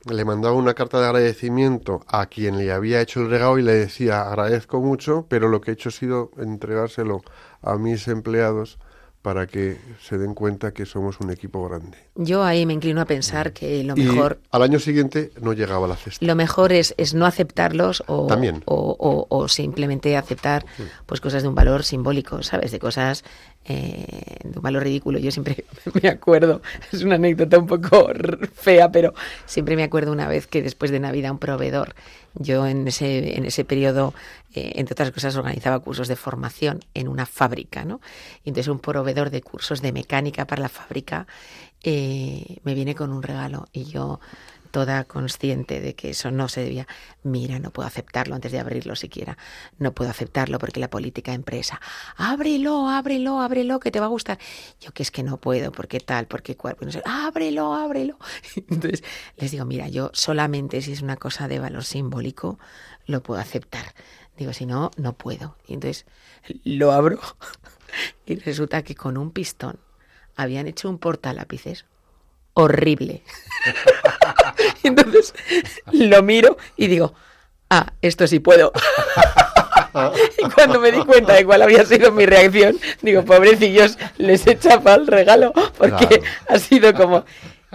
Le mandaba una carta de agradecimiento a quien le había hecho el regalo y le decía agradezco mucho, pero lo que he hecho ha sido entregárselo a mis empleados para que se den cuenta que somos un equipo grande. Yo ahí me inclino a pensar que lo Y mejor, al año siguiente no llegaba la cesta. lo mejor es, es no aceptarlos o, También. o, o- o simplemente aceptar pues cosas de un valor simbólico, ¿sabes? De cosas eh, valor ridículo. Yo siempre me acuerdo, es una anécdota un poco fea, pero siempre me acuerdo una vez que después de Navidad un proveedor, yo en ese, en ese periodo, eh, entre otras cosas, organizaba cursos de formación en una fábrica, ¿no? Y entonces un proveedor de cursos de mecánica para la fábrica eh, me viene con un regalo y yo toda consciente de que eso no se debía. Mira, no puedo aceptarlo antes de abrirlo siquiera. No puedo aceptarlo porque la política empresa. Ábrelo, ábrelo, ábrelo, que te va a gustar. Yo que es que no puedo, porque tal, porque cual. pues no sé. Ábrelo, ábrelo. Entonces les digo, mira, yo solamente si es una cosa de valor simbólico lo puedo aceptar. Digo, si no, no puedo. Y entonces lo abro y resulta que con un pistón habían hecho un portalápices horrible. Entonces lo miro y digo, ah, esto sí puedo. y cuando me di cuenta de cuál había sido mi reacción, digo, pobrecillos, les he chapado el regalo, porque Claro. ha sido como,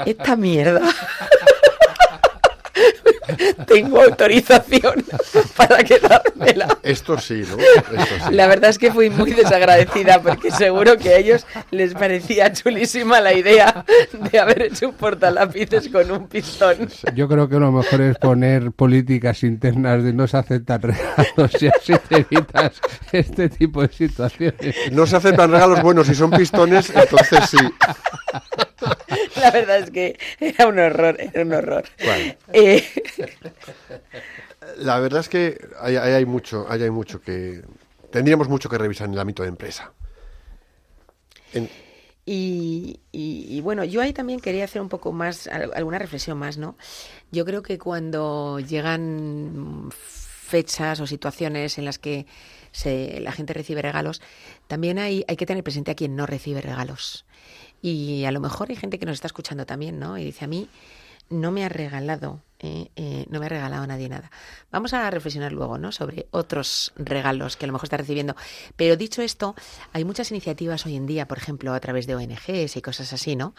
esta mierda. tengo autorización para quedármela. Esto sí, ¿no? Esto sí. La verdad es que fui muy desagradecida porque seguro que a ellos les parecía chulísima la idea de haber hecho un portalápices con un pistón. Yo creo que lo mejor es poner políticas internas de no se aceptan regalos y así te evitas este tipo de situaciones. No se aceptan regalos buenos si son pistones, entonces sí. La verdad es que era un horror, era un horror. Bueno. Eh, La verdad es que ahí ahí hay mucho, ahí hay mucho que tendríamos mucho que revisar en el ámbito de empresa. Y, y- y bueno, yo ahí también quería hacer un poco más, al- alguna reflexión más, ¿no? Yo creo que cuando llegan fechas o situaciones en las que se, la gente recibe regalos, también hay, hay que tener presente a quien no recibe regalos. Y a lo mejor hay gente que nos está escuchando también, ¿no? Y dice, a mí no me ha regalado, eh, eh, no me ha regalado a nadie nada. Vamos a reflexionar luego, ¿no? Sobre otros regalos que a lo mejor está recibiendo. Pero dicho esto, hay muchas iniciativas hoy en día, por ejemplo, a través de ONGs y cosas así, ¿no?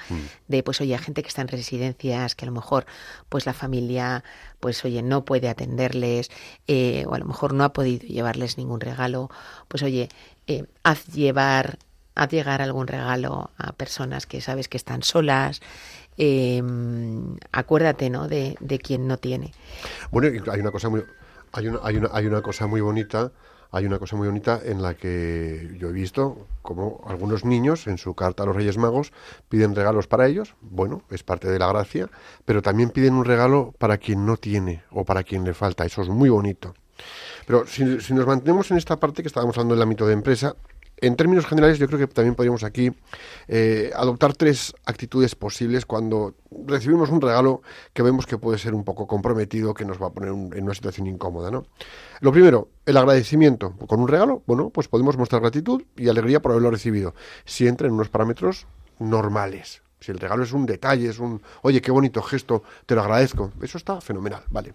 De, pues, oye, gente que está en residencias, que a lo mejor, pues, la familia, pues, oye, no puede atenderles, eh, o a lo mejor no ha podido llevarles ningún regalo. Pues, oye, eh, haz llevar haz llegar algún regalo a personas que sabes que están solas. Eh, acuérdate, ¿no? De, de quien no tiene. Bueno, hay una cosa muy hay una, hay una, hay una cosa muy bonita, hay una cosa muy bonita en la que yo he visto como algunos niños en su carta a los Reyes Magos piden regalos para ellos, bueno, es parte de la gracia, pero también piden un regalo para quien no tiene o para quien le falta, eso es muy bonito. Pero si, si nos mantenemos en esta parte que estábamos hablando del ámbito de empresa, en términos generales yo creo que también podríamos aquí eh, adoptar tres actitudes posibles cuando recibimos un regalo que vemos que puede ser un poco comprometido, que nos va a poner en una situación incómoda. ¿no? Lo primero, el agradecimiento. Con un regalo, bueno, pues podemos mostrar gratitud y alegría por haberlo recibido, si entra en unos parámetros normales. Si el regalo es un detalle, es un, oye, qué bonito gesto, te lo agradezco. Eso está fenomenal, vale.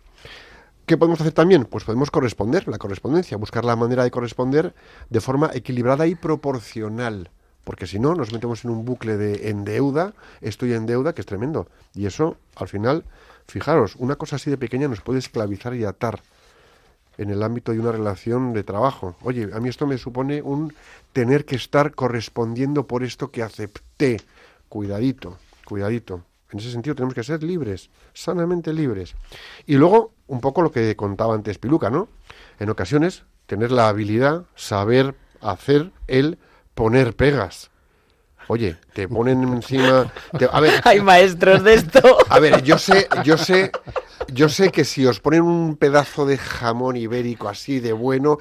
¿Qué podemos hacer también? Pues podemos corresponder, la correspondencia, buscar la manera de corresponder de forma equilibrada y proporcional. Porque si no, nos metemos en un bucle de en deuda, estoy en deuda, que es tremendo. Y eso, al final, fijaros, una cosa así de pequeña nos puede esclavizar y atar en el ámbito de una relación de trabajo. Oye, a mí esto me supone un tener que estar correspondiendo por esto que acepté. Cuidadito, cuidadito. En ese sentido tenemos que ser libres, sanamente libres. Y luego, un poco lo que contaba antes Piluca, ¿no? En ocasiones, tener la habilidad, saber hacer el poner pegas. Oye, te ponen encima... te- a ver, Hay maestros de esto. a ver, yo sé, yo sé, yo sé que si os ponen un pedazo de jamón ibérico así de bueno,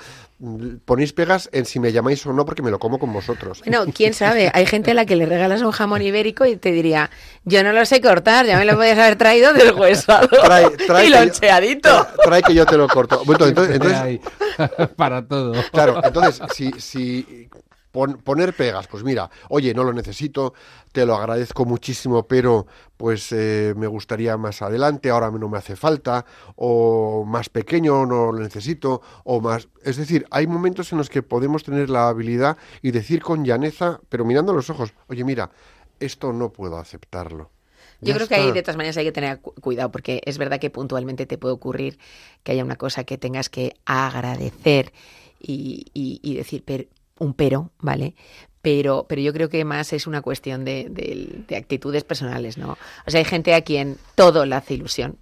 ponéis pegas en si me llamáis o no porque me lo como con vosotros. Bueno, quién sabe, hay gente a la que le regalas un jamón ibérico y te diría, yo no lo sé cortar, ya me lo podías haber traído deshuesado Trae, trae y yo- loncheadito. tra- trae que yo te lo corto. Bueno, entonces, entonces, para todo. Claro, entonces, si, si pon- poner pegas, pues mira, oye, no lo necesito, te lo agradezco muchísimo, pero pues eh, me gustaría más adelante, ahora no me hace falta, o más pequeño, no lo necesito, o más... Es decir, hay momentos en los que podemos tener la habilidad y decir con llaneza, pero mirando a los ojos, oye, mira, esto no puedo aceptarlo. Yo Ya creo que ahí de todas maneras hay que tener cu- cuidado porque es verdad que puntualmente te puede ocurrir que haya una cosa que tengas que agradecer y, y- y decir pero- un pero, ¿vale? Pero, pero yo creo que más es una cuestión de, de- de actitudes personales, ¿no? O sea, hay gente a quien todo le hace ilusión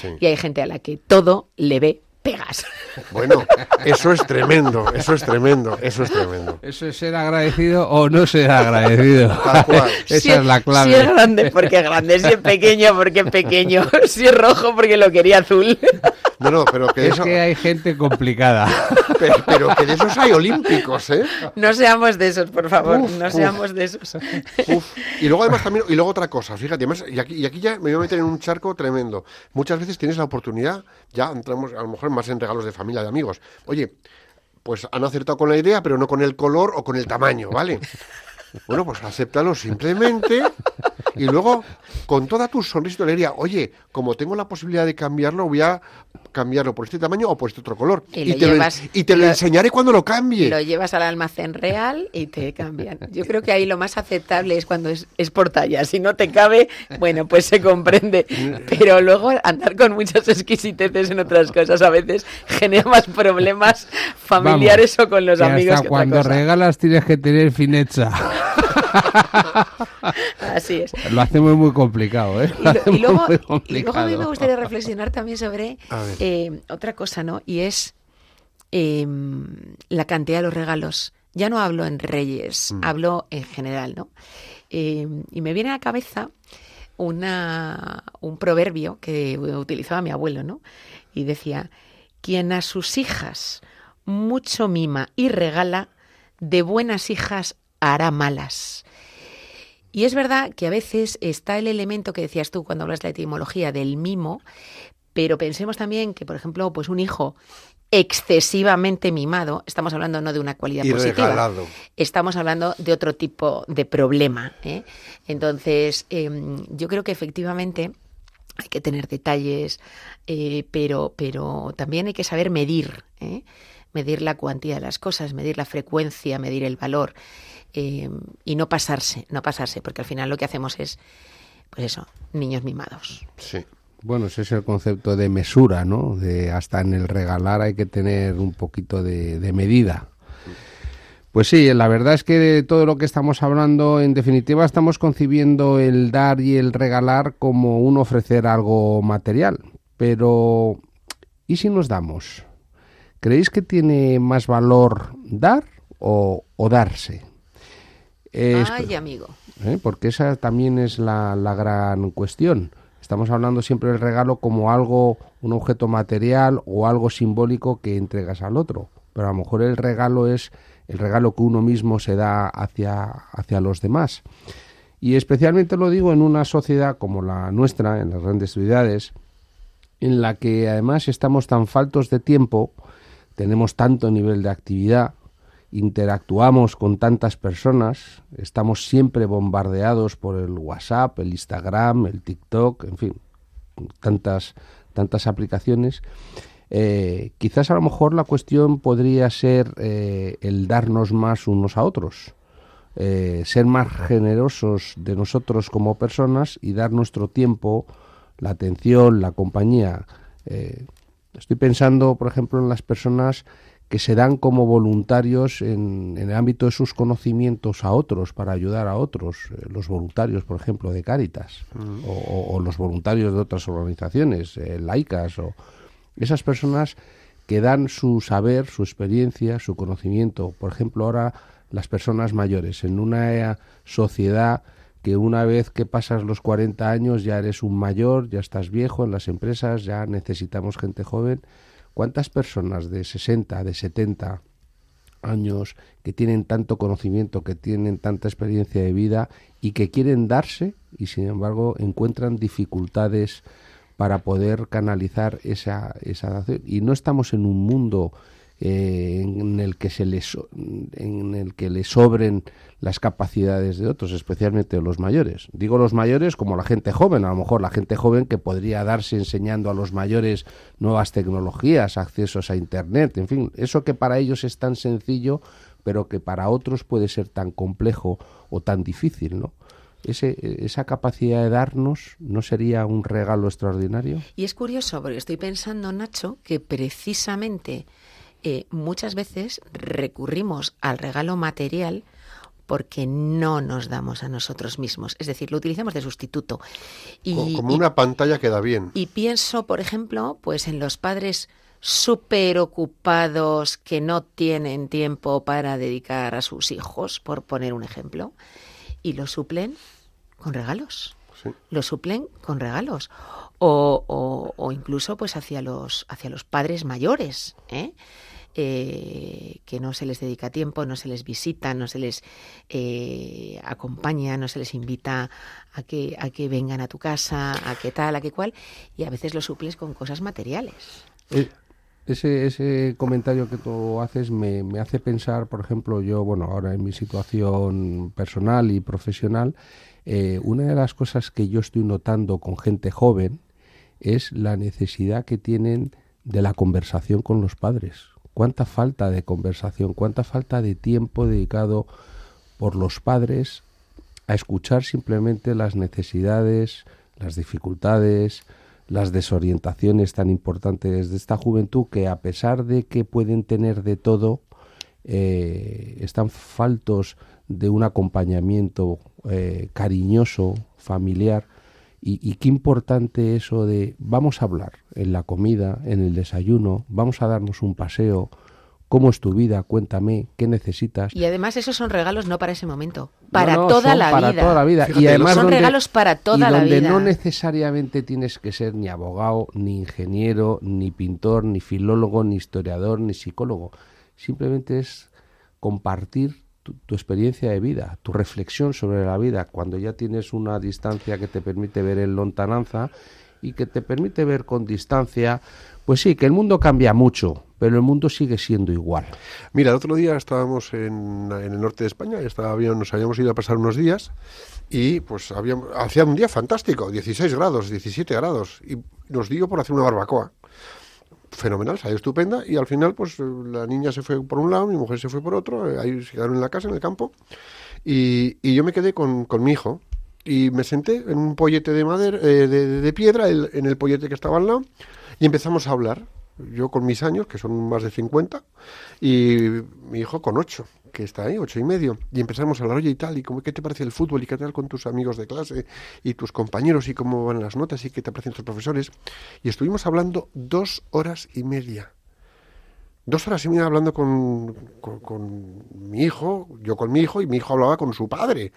Sí. y hay gente a la que todo le ve pegas. Bueno, eso es tremendo, eso es tremendo, eso es tremendo. ¿Eso es ser agradecido o no ser agradecido? Tal cual. Esa Si es la clave. Si es grande porque es grande, si es pequeño porque es pequeño, si es rojo porque lo quería azul. No, no, pero que, Es eso, que hay gente complicada. pero, pero que de esos hay olímpicos, ¿eh? No seamos de esos, por favor, Uf, no uf. seamos de esos. Uf. Y luego además también, y luego otra cosa, fíjate, además, y aquí, y aquí ya me voy a meter en un charco tremendo. Muchas veces tienes la oportunidad, ya entramos a lo mejor más en regalos de familia, de amigos. Oye, pues han acertado con la idea, pero no con el color o con el tamaño, ¿vale? Bueno, pues acéptalo simplemente y luego con toda tu sonrisa y tu alegría, oye, como tengo la posibilidad de cambiarlo, voy a cambiarlo por este tamaño o por este otro color. Y lo te, llevas- lo, y te lo lo- enseñaré cuando lo cambie. Lo llevas al almacén real y te cambian. Yo creo que ahí lo más aceptable es cuando es, es por talla. Si no te cabe, bueno, pues se comprende. Pero luego andar con muchas exquisiteces en otras cosas a veces genera más problemas familiares Vamos, o con los que amigos hasta que otra cuando cosa. regalas tienes que tener fineza. Así es. Lo hacemos muy complicado, ¿eh? Y, Lo luego, muy y luego a mí me gustaría reflexionar también sobre eh, otra cosa, ¿no? Y es eh, la cantidad de los regalos. Ya no hablo en Reyes, Mm. hablo en general, ¿no? Eh, y me viene a la cabeza una, un proverbio que utilizaba mi abuelo, ¿no? Y decía, quien a sus hijas mucho mima y regala, de buenas hijas hará malas. Y es verdad que a veces está el elemento que decías tú cuando hablas de la etimología del mimo, pero pensemos también que, por ejemplo, pues un hijo excesivamente mimado, estamos hablando no de una cualidad y positiva, regalado. estamos hablando de otro tipo de problema. ¿eh? Entonces, em, yo creo que efectivamente hay que tener detalles, eh, pero, pero también hay que saber medir, ¿eh? medir la cuantía de las cosas, medir la frecuencia, medir el valor eh, y no pasarse, no pasarse, porque al final lo que hacemos es, pues eso, niños mimados. Sí. Bueno, ese es el concepto de mesura, ¿no? De hasta en el regalar hay que tener un poquito de, medida. Pues sí, la verdad es que de todo lo que estamos hablando, en definitiva, estamos concibiendo el dar y el regalar como un ofrecer algo material. Pero, ¿y si nos damos? ¿Creéis que tiene más valor dar o darse? Ay, amigo. ¿eh? porque esa también es la, la gran cuestión. Estamos hablando siempre del regalo como algo, un objeto material o algo simbólico que entregas al otro, pero a lo mejor el regalo es el regalo que uno mismo se da hacia, hacia los demás. Y especialmente lo digo en una sociedad como la nuestra, en las grandes ciudades, en la que además estamos tan faltos de tiempo, tenemos tanto nivel de actividad, interactuamos con tantas personas, estamos siempre bombardeados por el WhatsApp, el Instagram, el TikTok, en fin, tantas, tantas aplicaciones. Eh, quizás a lo mejor la cuestión podría ser eh, el darnos más unos a otros, eh, ser más generosos de nosotros como personas y dar nuestro tiempo, la atención, la compañía. Estoy pensando, por ejemplo, en las personas que se dan como voluntarios en, en el ámbito de sus conocimientos a otros, para ayudar a otros, eh, los voluntarios, por ejemplo, de Cáritas, o, o- o los voluntarios de otras organizaciones, eh, laicas, o esas personas que dan su saber, su experiencia, su conocimiento. Por ejemplo, ahora las personas mayores, en una sociedad que una vez que pasas los 40 años ya eres un mayor, ya estás viejo en las empresas, ya necesitamos gente joven. ¿Cuántas personas de 60, de 70 años que tienen tanto conocimiento, que tienen tanta experiencia de vida y que quieren darse y sin embargo encuentran dificultades para poder canalizar esa, esa? Y no estamos en un mundo eh, en el que se les en el que le sobren las capacidades de otros, especialmente los mayores. Digo los mayores como la gente joven, a lo mejor la gente joven que podría darse enseñando a los mayores nuevas tecnologías, accesos a internet, en fin, eso que para ellos es tan sencillo, pero que para otros puede ser tan complejo o tan difícil, ¿no? Ese, esa capacidad de darnos no sería un regalo extraordinario. Y es curioso, porque estoy pensando, Nacho, que precisamente eh, muchas veces recurrimos al regalo material porque no nos damos a nosotros mismos. Es decir, lo utilizamos de sustituto. Y, Co- Como y- una pantalla queda bien. y pienso, por ejemplo, pues en los padres súper ocupados que no tienen tiempo para dedicar a sus hijos, por poner un ejemplo, y lo suplen con regalos Sí. lo suplen con regalos o, o- o incluso pues hacia los hacia los padres mayores ¿eh? Eh, que no se les dedica tiempo no se les visita no se les eh, acompaña no se les invita a que a que vengan a tu casa a que tal a que cual y a veces lo suples con cosas materiales Eh, ese, ese comentario que tú haces me, me hace pensar, por ejemplo, yo, bueno, ahora en mi situación personal y profesional, eh, una de las cosas que yo estoy notando con gente joven es la necesidad que tienen de la conversación con los padres. Cuánta falta de conversación, cuánta falta de tiempo dedicado por los padres a escuchar simplemente las necesidades, las dificultades, las desorientaciones tan importantes de esta juventud que a pesar de que pueden tener de todo, eh, están faltos de un acompañamiento eh, cariñoso, familiar. Y, y qué importante eso de vamos a hablar en la comida, en el desayuno, vamos a darnos un paseo, ¿Cómo es tu vida? Cuéntame, ¿qué necesitas? Y además esos son regalos no para ese momento, para No, no, toda son la para vida. toda la vida. Fíjate, y además son donde- regalos para toda y la donde vida. no necesariamente tienes que ser ni abogado, ni ingeniero, ni pintor, ni filólogo, ni historiador, ni psicólogo. Simplemente es compartir tu, tu experiencia de vida, tu reflexión sobre la vida, cuando ya tienes una distancia que te permite ver en lontananza y que te permite ver con distancia, pues sí, que el mundo cambia mucho, pero el mundo sigue siendo igual. Mira, el otro día estábamos en, en el norte de España, estaba bien, nos habíamos ido a pasar unos días y pues habíamos, hacía un día fantástico, 16 grados, 17 grados, y nos dio por hacer una barbacoa. Fenomenal, salió estupenda y al final pues la niña se fue por un lado, mi mujer se fue por otro, ahí se quedaron en la casa, en el campo, y, y yo me quedé con, con mi hijo y me senté en un pollete de madera, eh, de, de piedra, en el pollete que estaba al lado, y empezamos a hablar. Yo con mis años, que son más de 50, y mi hijo con 8, que está ahí, ocho y medio. Y empezamos a hablar, oye, y tal, y cómo, qué te parece el fútbol, y qué tal con tus amigos de clase, y tus compañeros, y cómo van las notas, y qué te parecen tus profesores. Y estuvimos hablando dos horas y media. Dos horas y media hablando con, con mi hijo, yo con mi hijo, y mi hijo hablaba con su padre.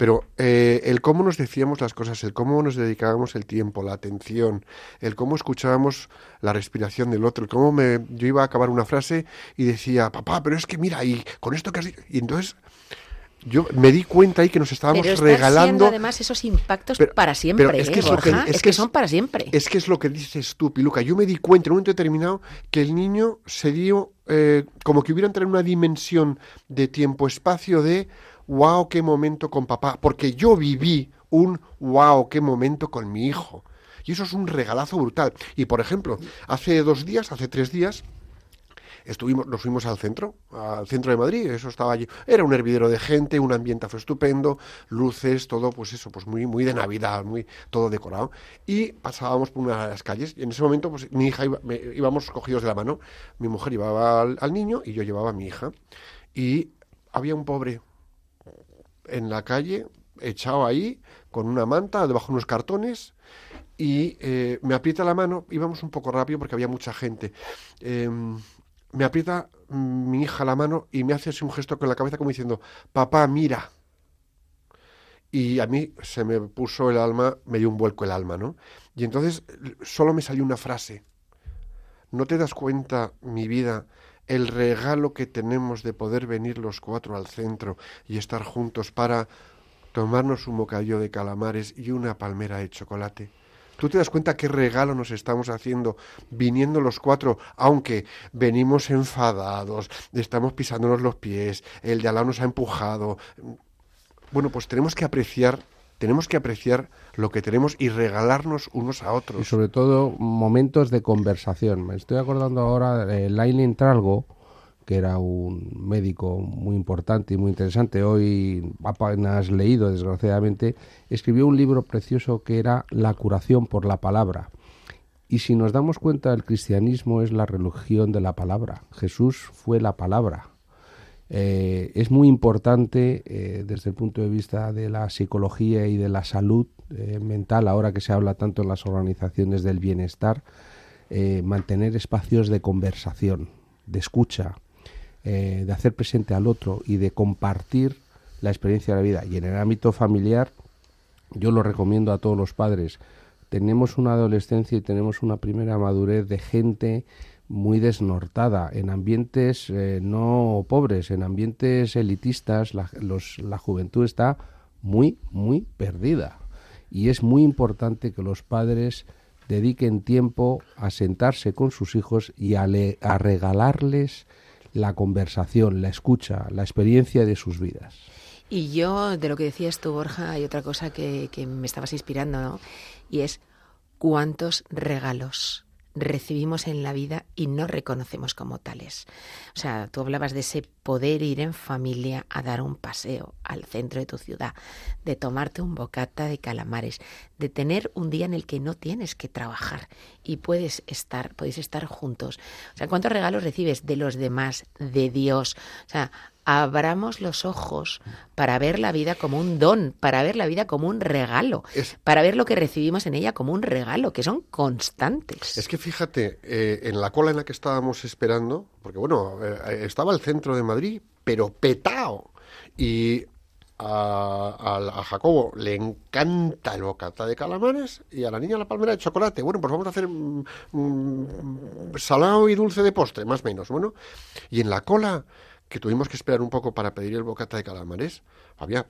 Pero eh, el cómo nos decíamos las cosas, el cómo nos dedicábamos el tiempo, la atención, el cómo escuchábamos la respiración del otro, el cómo me, yo iba a acabar una frase y decía, papá, pero es que mira, y con esto que has dicho", Y entonces yo me di cuenta ahí que nos estábamos Pero regalando. además esos impactos Pero- para siempre, pero es que ¿eh, lo que- Borja? es Es que que es- son para siempre. Es que es lo que dices tú, Piluca. Yo me di cuenta en un momento determinado que el niño se dio eh, como que hubiera entrado en una dimensión de tiempo-espacio de wow, qué momento con papá. Porque yo viví un wow, qué momento con mi hijo. Y eso es un regalazo brutal. Y por ejemplo, hace dos días, hace tres días, estuvimos, nos fuimos al centro, al centro de Madrid, eso estaba allí, era un hervidero de gente, un ambiente fue estupendo, luces, todo, pues eso, pues muy, muy de Navidad, muy, todo decorado, y pasábamos por una de las calles, y en ese momento, pues mi hija iba, me- íbamos cogidos de la mano, mi mujer llevaba al, al niño y yo llevaba a mi hija, y había un pobre en la calle, echado ahí, con una manta, debajo de unos cartones, y eh, me aprieta la mano, íbamos un poco rápido porque había mucha gente. Em, me aprieta mm, mi hija la mano y me hace así un gesto con la cabeza como diciendo, papá, mira. Y a mí se me puso el alma, me dio un vuelco el alma, ¿no? Y entonces solo me salió una frase. ¿No te das cuenta, mi vida, el regalo que tenemos de poder venir los cuatro al centro y estar juntos para tomarnos un bocadillo de calamares y una palmera de chocolate? ¿Tú te das cuenta qué regalo nos estamos haciendo viniendo los cuatro, aunque venimos enfadados, estamos pisándonos los pies, el de al lado nos ha empujado? Bueno, pues tenemos que apreciar, tenemos que apreciar lo que tenemos y regalarnos unos a Y otros. sobre todo momentos de conversación. Me estoy acordando ahora de Lailin Tralgo, que era un médico muy importante y muy interesante. Hoy apenas leído, desgraciadamente, escribió un libro precioso que era La curación por la palabra. Y si nos damos cuenta, el cristianismo es la religión de la palabra. Jesús fue la palabra. Eh, es muy importante eh, desde el punto de vista de la psicología y de la salud eh, mental, ahora que se habla tanto en las organizaciones del bienestar, mantener espacios de conversación, de escucha, de hacer presente al otro y de compartir la experiencia de la vida. Y en el ámbito familiar, yo lo recomiendo a todos los padres. Tenemos una adolescencia y tenemos una primera madurez de gente muy desnortada, en ambientes eh, no pobres, en ambientes elitistas, la, los- la juventud está muy, muy perdida. Y es muy importante que los padres dediquen tiempo a sentarse con sus hijos y a, le- a regalarles la conversación, la escucha, la experiencia de sus vidas. Y yo, de lo que decías tú, Borja, hay otra cosa que, que me estabas inspirando, ¿no? Y es cuántos regalos recibimos en la vida y no reconocemos como tales. O sea, tú hablabas de ese poder ir en familia a dar un paseo al centro de tu ciudad, de tomarte un bocata de calamares, de tener un día en el que no tienes que trabajar y puedes estar, podéis estar juntos. O sea, ¿cuántos regalos recibes de los demás, de Dios? O sea, abramos los ojos para ver la vida como un don, para ver la vida como un regalo, Es- para ver lo que recibimos en ella como un regalo, que son constantes. Es que fíjate, eh, en la cola en la que estábamos esperando, porque bueno, eh, estaba el centro de Madrid, pero petao. Y a, a- a Jacobo le encanta el bocata de calamares y a la niña la palmera de chocolate. Bueno, pues vamos a hacer mm, mm, salado y dulce de postre, más o menos. Bueno, y en la cola, que tuvimos que esperar un poco para pedir el bocata de calamares, había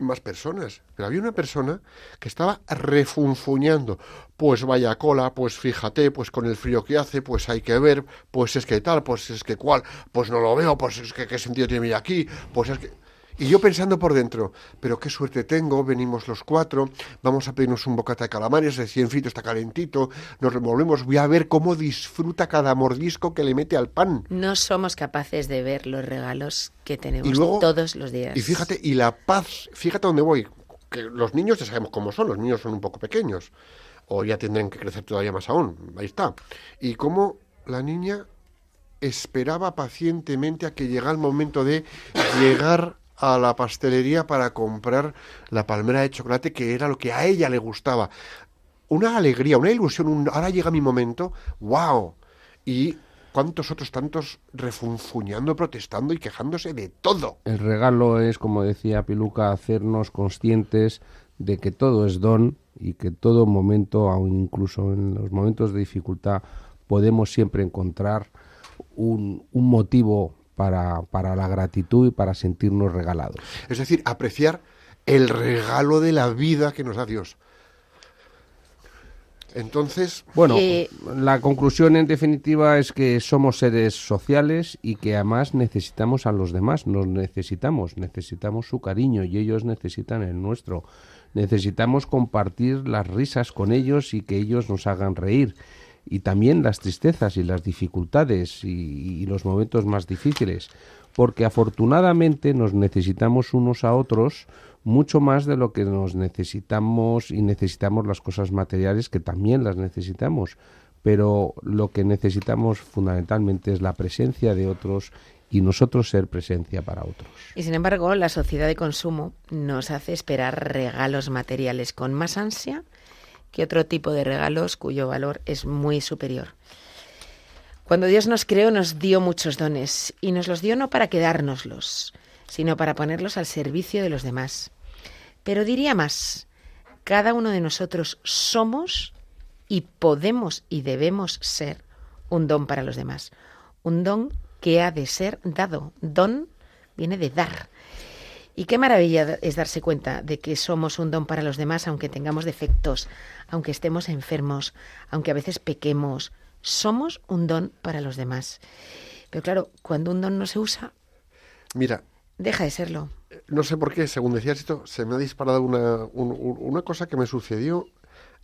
más personas, pero había una persona que estaba refunfuñando. Pues vaya cola, pues fíjate, pues con el frío que hace, pues hay que ver, pues es que tal, pues es que cual, pues no lo veo, pues es que qué sentido tiene venir aquí, pues es que... Y yo pensando por dentro, pero qué suerte tengo, venimos los cuatro, vamos a pedirnos un bocata de calamares, recién frito, está calentito, nos revolvemos, voy a ver cómo disfruta cada mordisco que le mete al pan. No somos capaces de ver los regalos que tenemos Y luego- todos los días. Y fíjate, y la paz, fíjate dónde voy, que los niños ya sabemos cómo son, los niños son un poco pequeños, o ya tendrán que crecer todavía más aún, ahí está. Y cómo la niña esperaba pacientemente a que llegara el momento de llegar a la pastelería para comprar la palmera de chocolate, que era lo que a ella le gustaba. Una alegría, una ilusión, ahora llega mi momento, wow. Y cuántos otros tantos refunfuñando, protestando y quejándose de todo. El regalo es, como decía Piluca, hacernos conscientes de que todo es don y que todo momento, aun incluso en los momentos de dificultad, podemos siempre encontrar un, un motivo para, para la gratitud y para sentirnos regalados. Es decir, apreciar el regalo de la vida que nos da Dios. Entonces, Bueno, Eh, la conclusión en definitiva es que somos seres sociales y que además necesitamos a los demás, nos necesitamos, necesitamos su cariño y ellos necesitan el nuestro. Necesitamos compartir las risas con ellos y que ellos nos hagan reír. Y también las tristezas y las dificultades y, los momentos más difíciles. Porque afortunadamente nos necesitamos unos a otros mucho más de lo que nos necesitamos y necesitamos las cosas materiales que también las necesitamos. Pero lo que necesitamos fundamentalmente es la presencia de otros y nosotros ser presencia para otros. Y sin embargo, la sociedad de consumo nos hace esperar regalos materiales con más ansia que otro tipo de regalos cuyo valor es muy superior. Cuando Dios nos creó nos dio muchos dones y nos los dio no para quedárnoslos, sino para ponerlos al servicio de los demás. Pero diría más, cada uno de nosotros somos y podemos y debemos ser un don para los demás. Un don que ha de ser dado. Don viene de dar. Y qué maravilla es darse cuenta de que somos un don para los demás, aunque tengamos defectos, aunque estemos enfermos, aunque a veces pequemos. Somos un don para los demás. Pero claro, cuando un don no se usa, mira, deja de serlo. no sé por qué, según decías esto, se me ha disparado una, un- un- una cosa que me sucedió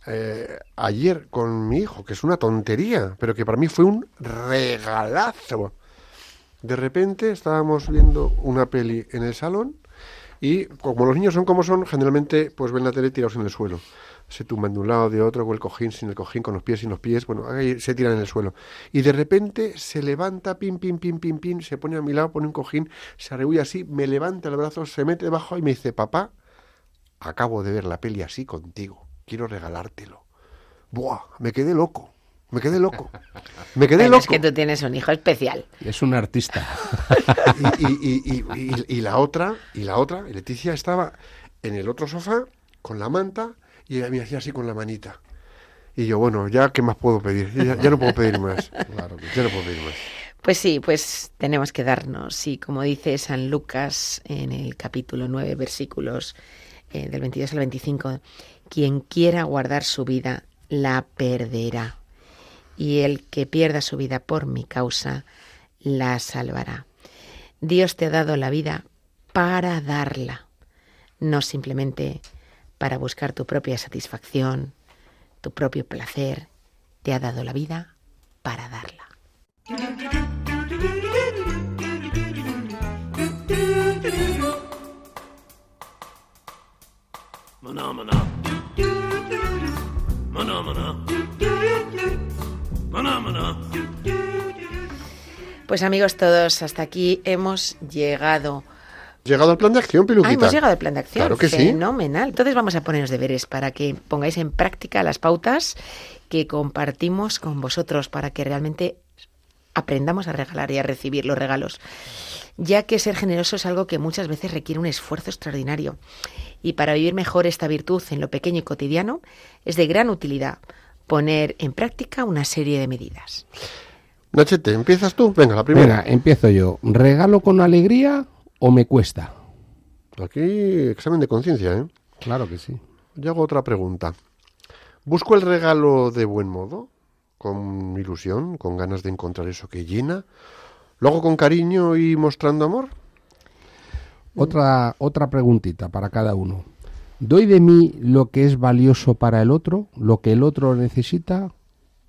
eh, ayer con mi hijo, que es una tontería, pero que para mí fue un regalazo. De repente estábamos viendo una peli en el salón y como los niños son como son, generalmente pues ven la tele tirados en el suelo. Se tumban de un lado, de otro, con el cojín, sin el cojín, con los pies, sin los pies, bueno, ahí se tiran en el suelo. Y de repente se levanta, pim, pim, pim, pim, pim, se pone a mi lado, pone un cojín, se arrebulla así, me levanta el brazo, se mete debajo y me dice, papá, acabo de ver la peli así contigo, quiero regalártelo. Buah, me quedé loco, me quedé loco, me quedé Bueno, es loco. que tú tienes un hijo especial. Es un artista. y, y- y- y- y- y la otra, y la otra, Leticia estaba en el otro sofá con la manta y ella me hacía así con la manita. Y yo, bueno, ya qué más puedo pedir, ya, ya no puedo pedir más. Claro, ya no puedo pedir más. Pues sí, pues tenemos que darnos. Y como dice San Lucas en el capítulo 9, versículos eh, del 22 al 25, quien quiera guardar su vida, la perderá. Y el que pierda su vida por mi causa, la salvará. Dios te ha dado la vida para darla, no simplemente para buscar tu propia satisfacción, tu propio placer. Te ha dado la vida para darla. Pues amigos todos, hasta aquí hemos llegado. Llegado al plan de acción, Ah, Piluquita. hemos llegado al plan de acción. Claro que sí. Fenomenal. Entonces vamos a poneros deberes para que pongáis en práctica las pautas que compartimos con vosotros para que realmente aprendamos a regalar y a recibir los regalos. Ya que ser generoso es algo que muchas veces requiere un esfuerzo extraordinario. Y para vivir mejor esta virtud en lo pequeño y cotidiano, es de gran utilidad poner en práctica una serie de medidas. Nachete, ¿empiezas tú? Venga, la primera. Venga, empiezo yo. ¿Regalo con alegría o me cuesta? Aquí, examen de conciencia, ¿eh? Claro que sí. Yo hago otra pregunta. ¿Busco el regalo de buen modo? ¿Con ilusión? ¿Con ganas de encontrar eso que llena? ¿Lo hago con cariño y mostrando amor? Otra, otra preguntita para cada uno. ¿Doy de mí lo que es valioso para el otro, lo que el otro necesita,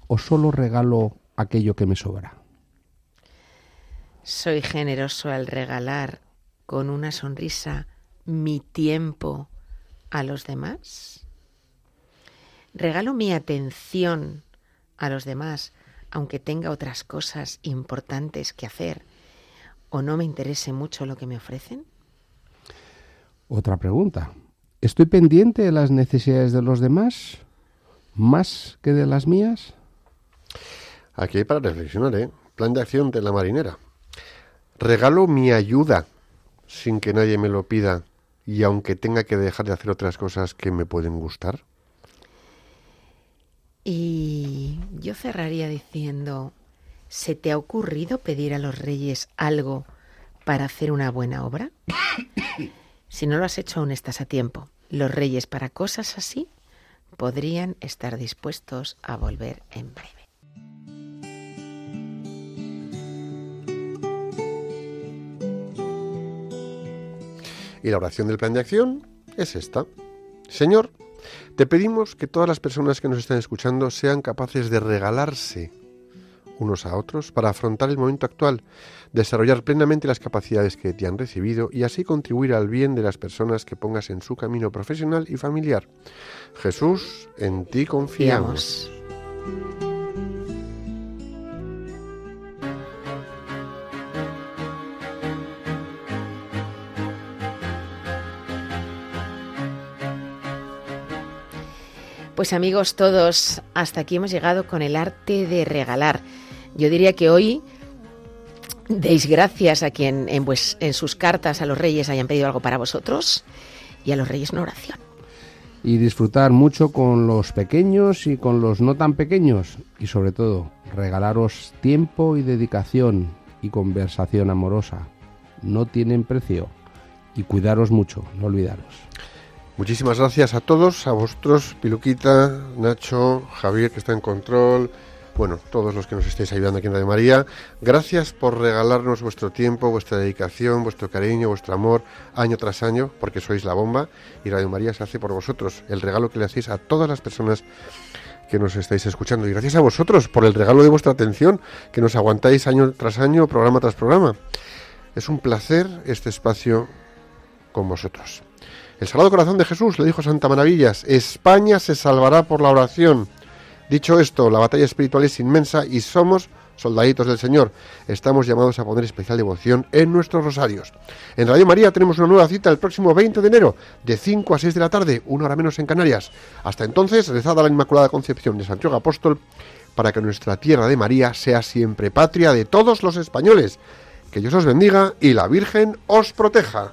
o solo regalo aquello que me sobra? Soy generoso al regalar con una sonrisa mi tiempo a los demás. Regalo mi atención a los demás, aunque tenga otras cosas importantes que hacer o no me interese mucho lo que me ofrecen. Otra pregunta. ¿Estoy pendiente de las necesidades de los demás más que de las mías? Aquí hay para reflexionar, ¿eh? Plan de acción de la marinera. Regalo mi ayuda sin que nadie me lo pida y aunque tenga que dejar de hacer otras cosas que me pueden gustar. Y yo cerraría diciendo, ¿se te ha ocurrido pedir a los reyes algo para hacer una buena obra? Si no lo has hecho aún estás a tiempo. Los reyes para cosas así podrían estar dispuestos a volver en breve. Y la oración del plan de acción es esta. Señor, te pedimos que todas las personas que nos están escuchando sean capaces de regalarse unos a otros para afrontar el momento actual, desarrollar plenamente las capacidades que te han recibido y así contribuir al bien de las personas que pongas en su camino profesional y familiar. Jesús, en ti confiamos. Fiamos. Pues amigos todos, hasta aquí hemos llegado con el arte de regalar. Yo diría que hoy deis gracias a quien en, pues, en sus cartas a los reyes hayan pedido algo para vosotros y a los reyes una oración. Y disfrutar mucho con los pequeños y con los no tan pequeños. Y sobre todo, regalaros tiempo y dedicación y conversación amorosa. No tienen precio. Y cuidaros mucho, no olvidaros. Muchísimas gracias a todos, a vosotros, Piluquita, Nacho, Javier que está en control, bueno, todos los que nos estáis ayudando aquí en Radio María. Gracias por regalarnos vuestro tiempo, vuestra dedicación, vuestro cariño, vuestro amor, año tras año, porque sois la bomba y Radio María se hace por vosotros, el regalo que le hacéis a todas las personas que nos estáis escuchando. Y gracias a vosotros por el regalo de vuestra atención, que nos aguantáis año tras año, programa tras programa. Es un placer este espacio con vosotros. El Sagrado Corazón de Jesús le dijo Santa Maravillas, España se salvará por la oración. Dicho esto, la batalla espiritual es inmensa y somos soldaditos del Señor. Estamos llamados a poner especial devoción en nuestros rosarios. En Radio María tenemos una nueva cita el próximo 20 de enero, de 5 a 6 de la tarde, una hora menos en Canarias. Hasta entonces, rezad a la Inmaculada Concepción de Santiago Apóstol para que nuestra tierra de María sea siempre patria de todos los españoles. Que Dios os bendiga y la Virgen os proteja.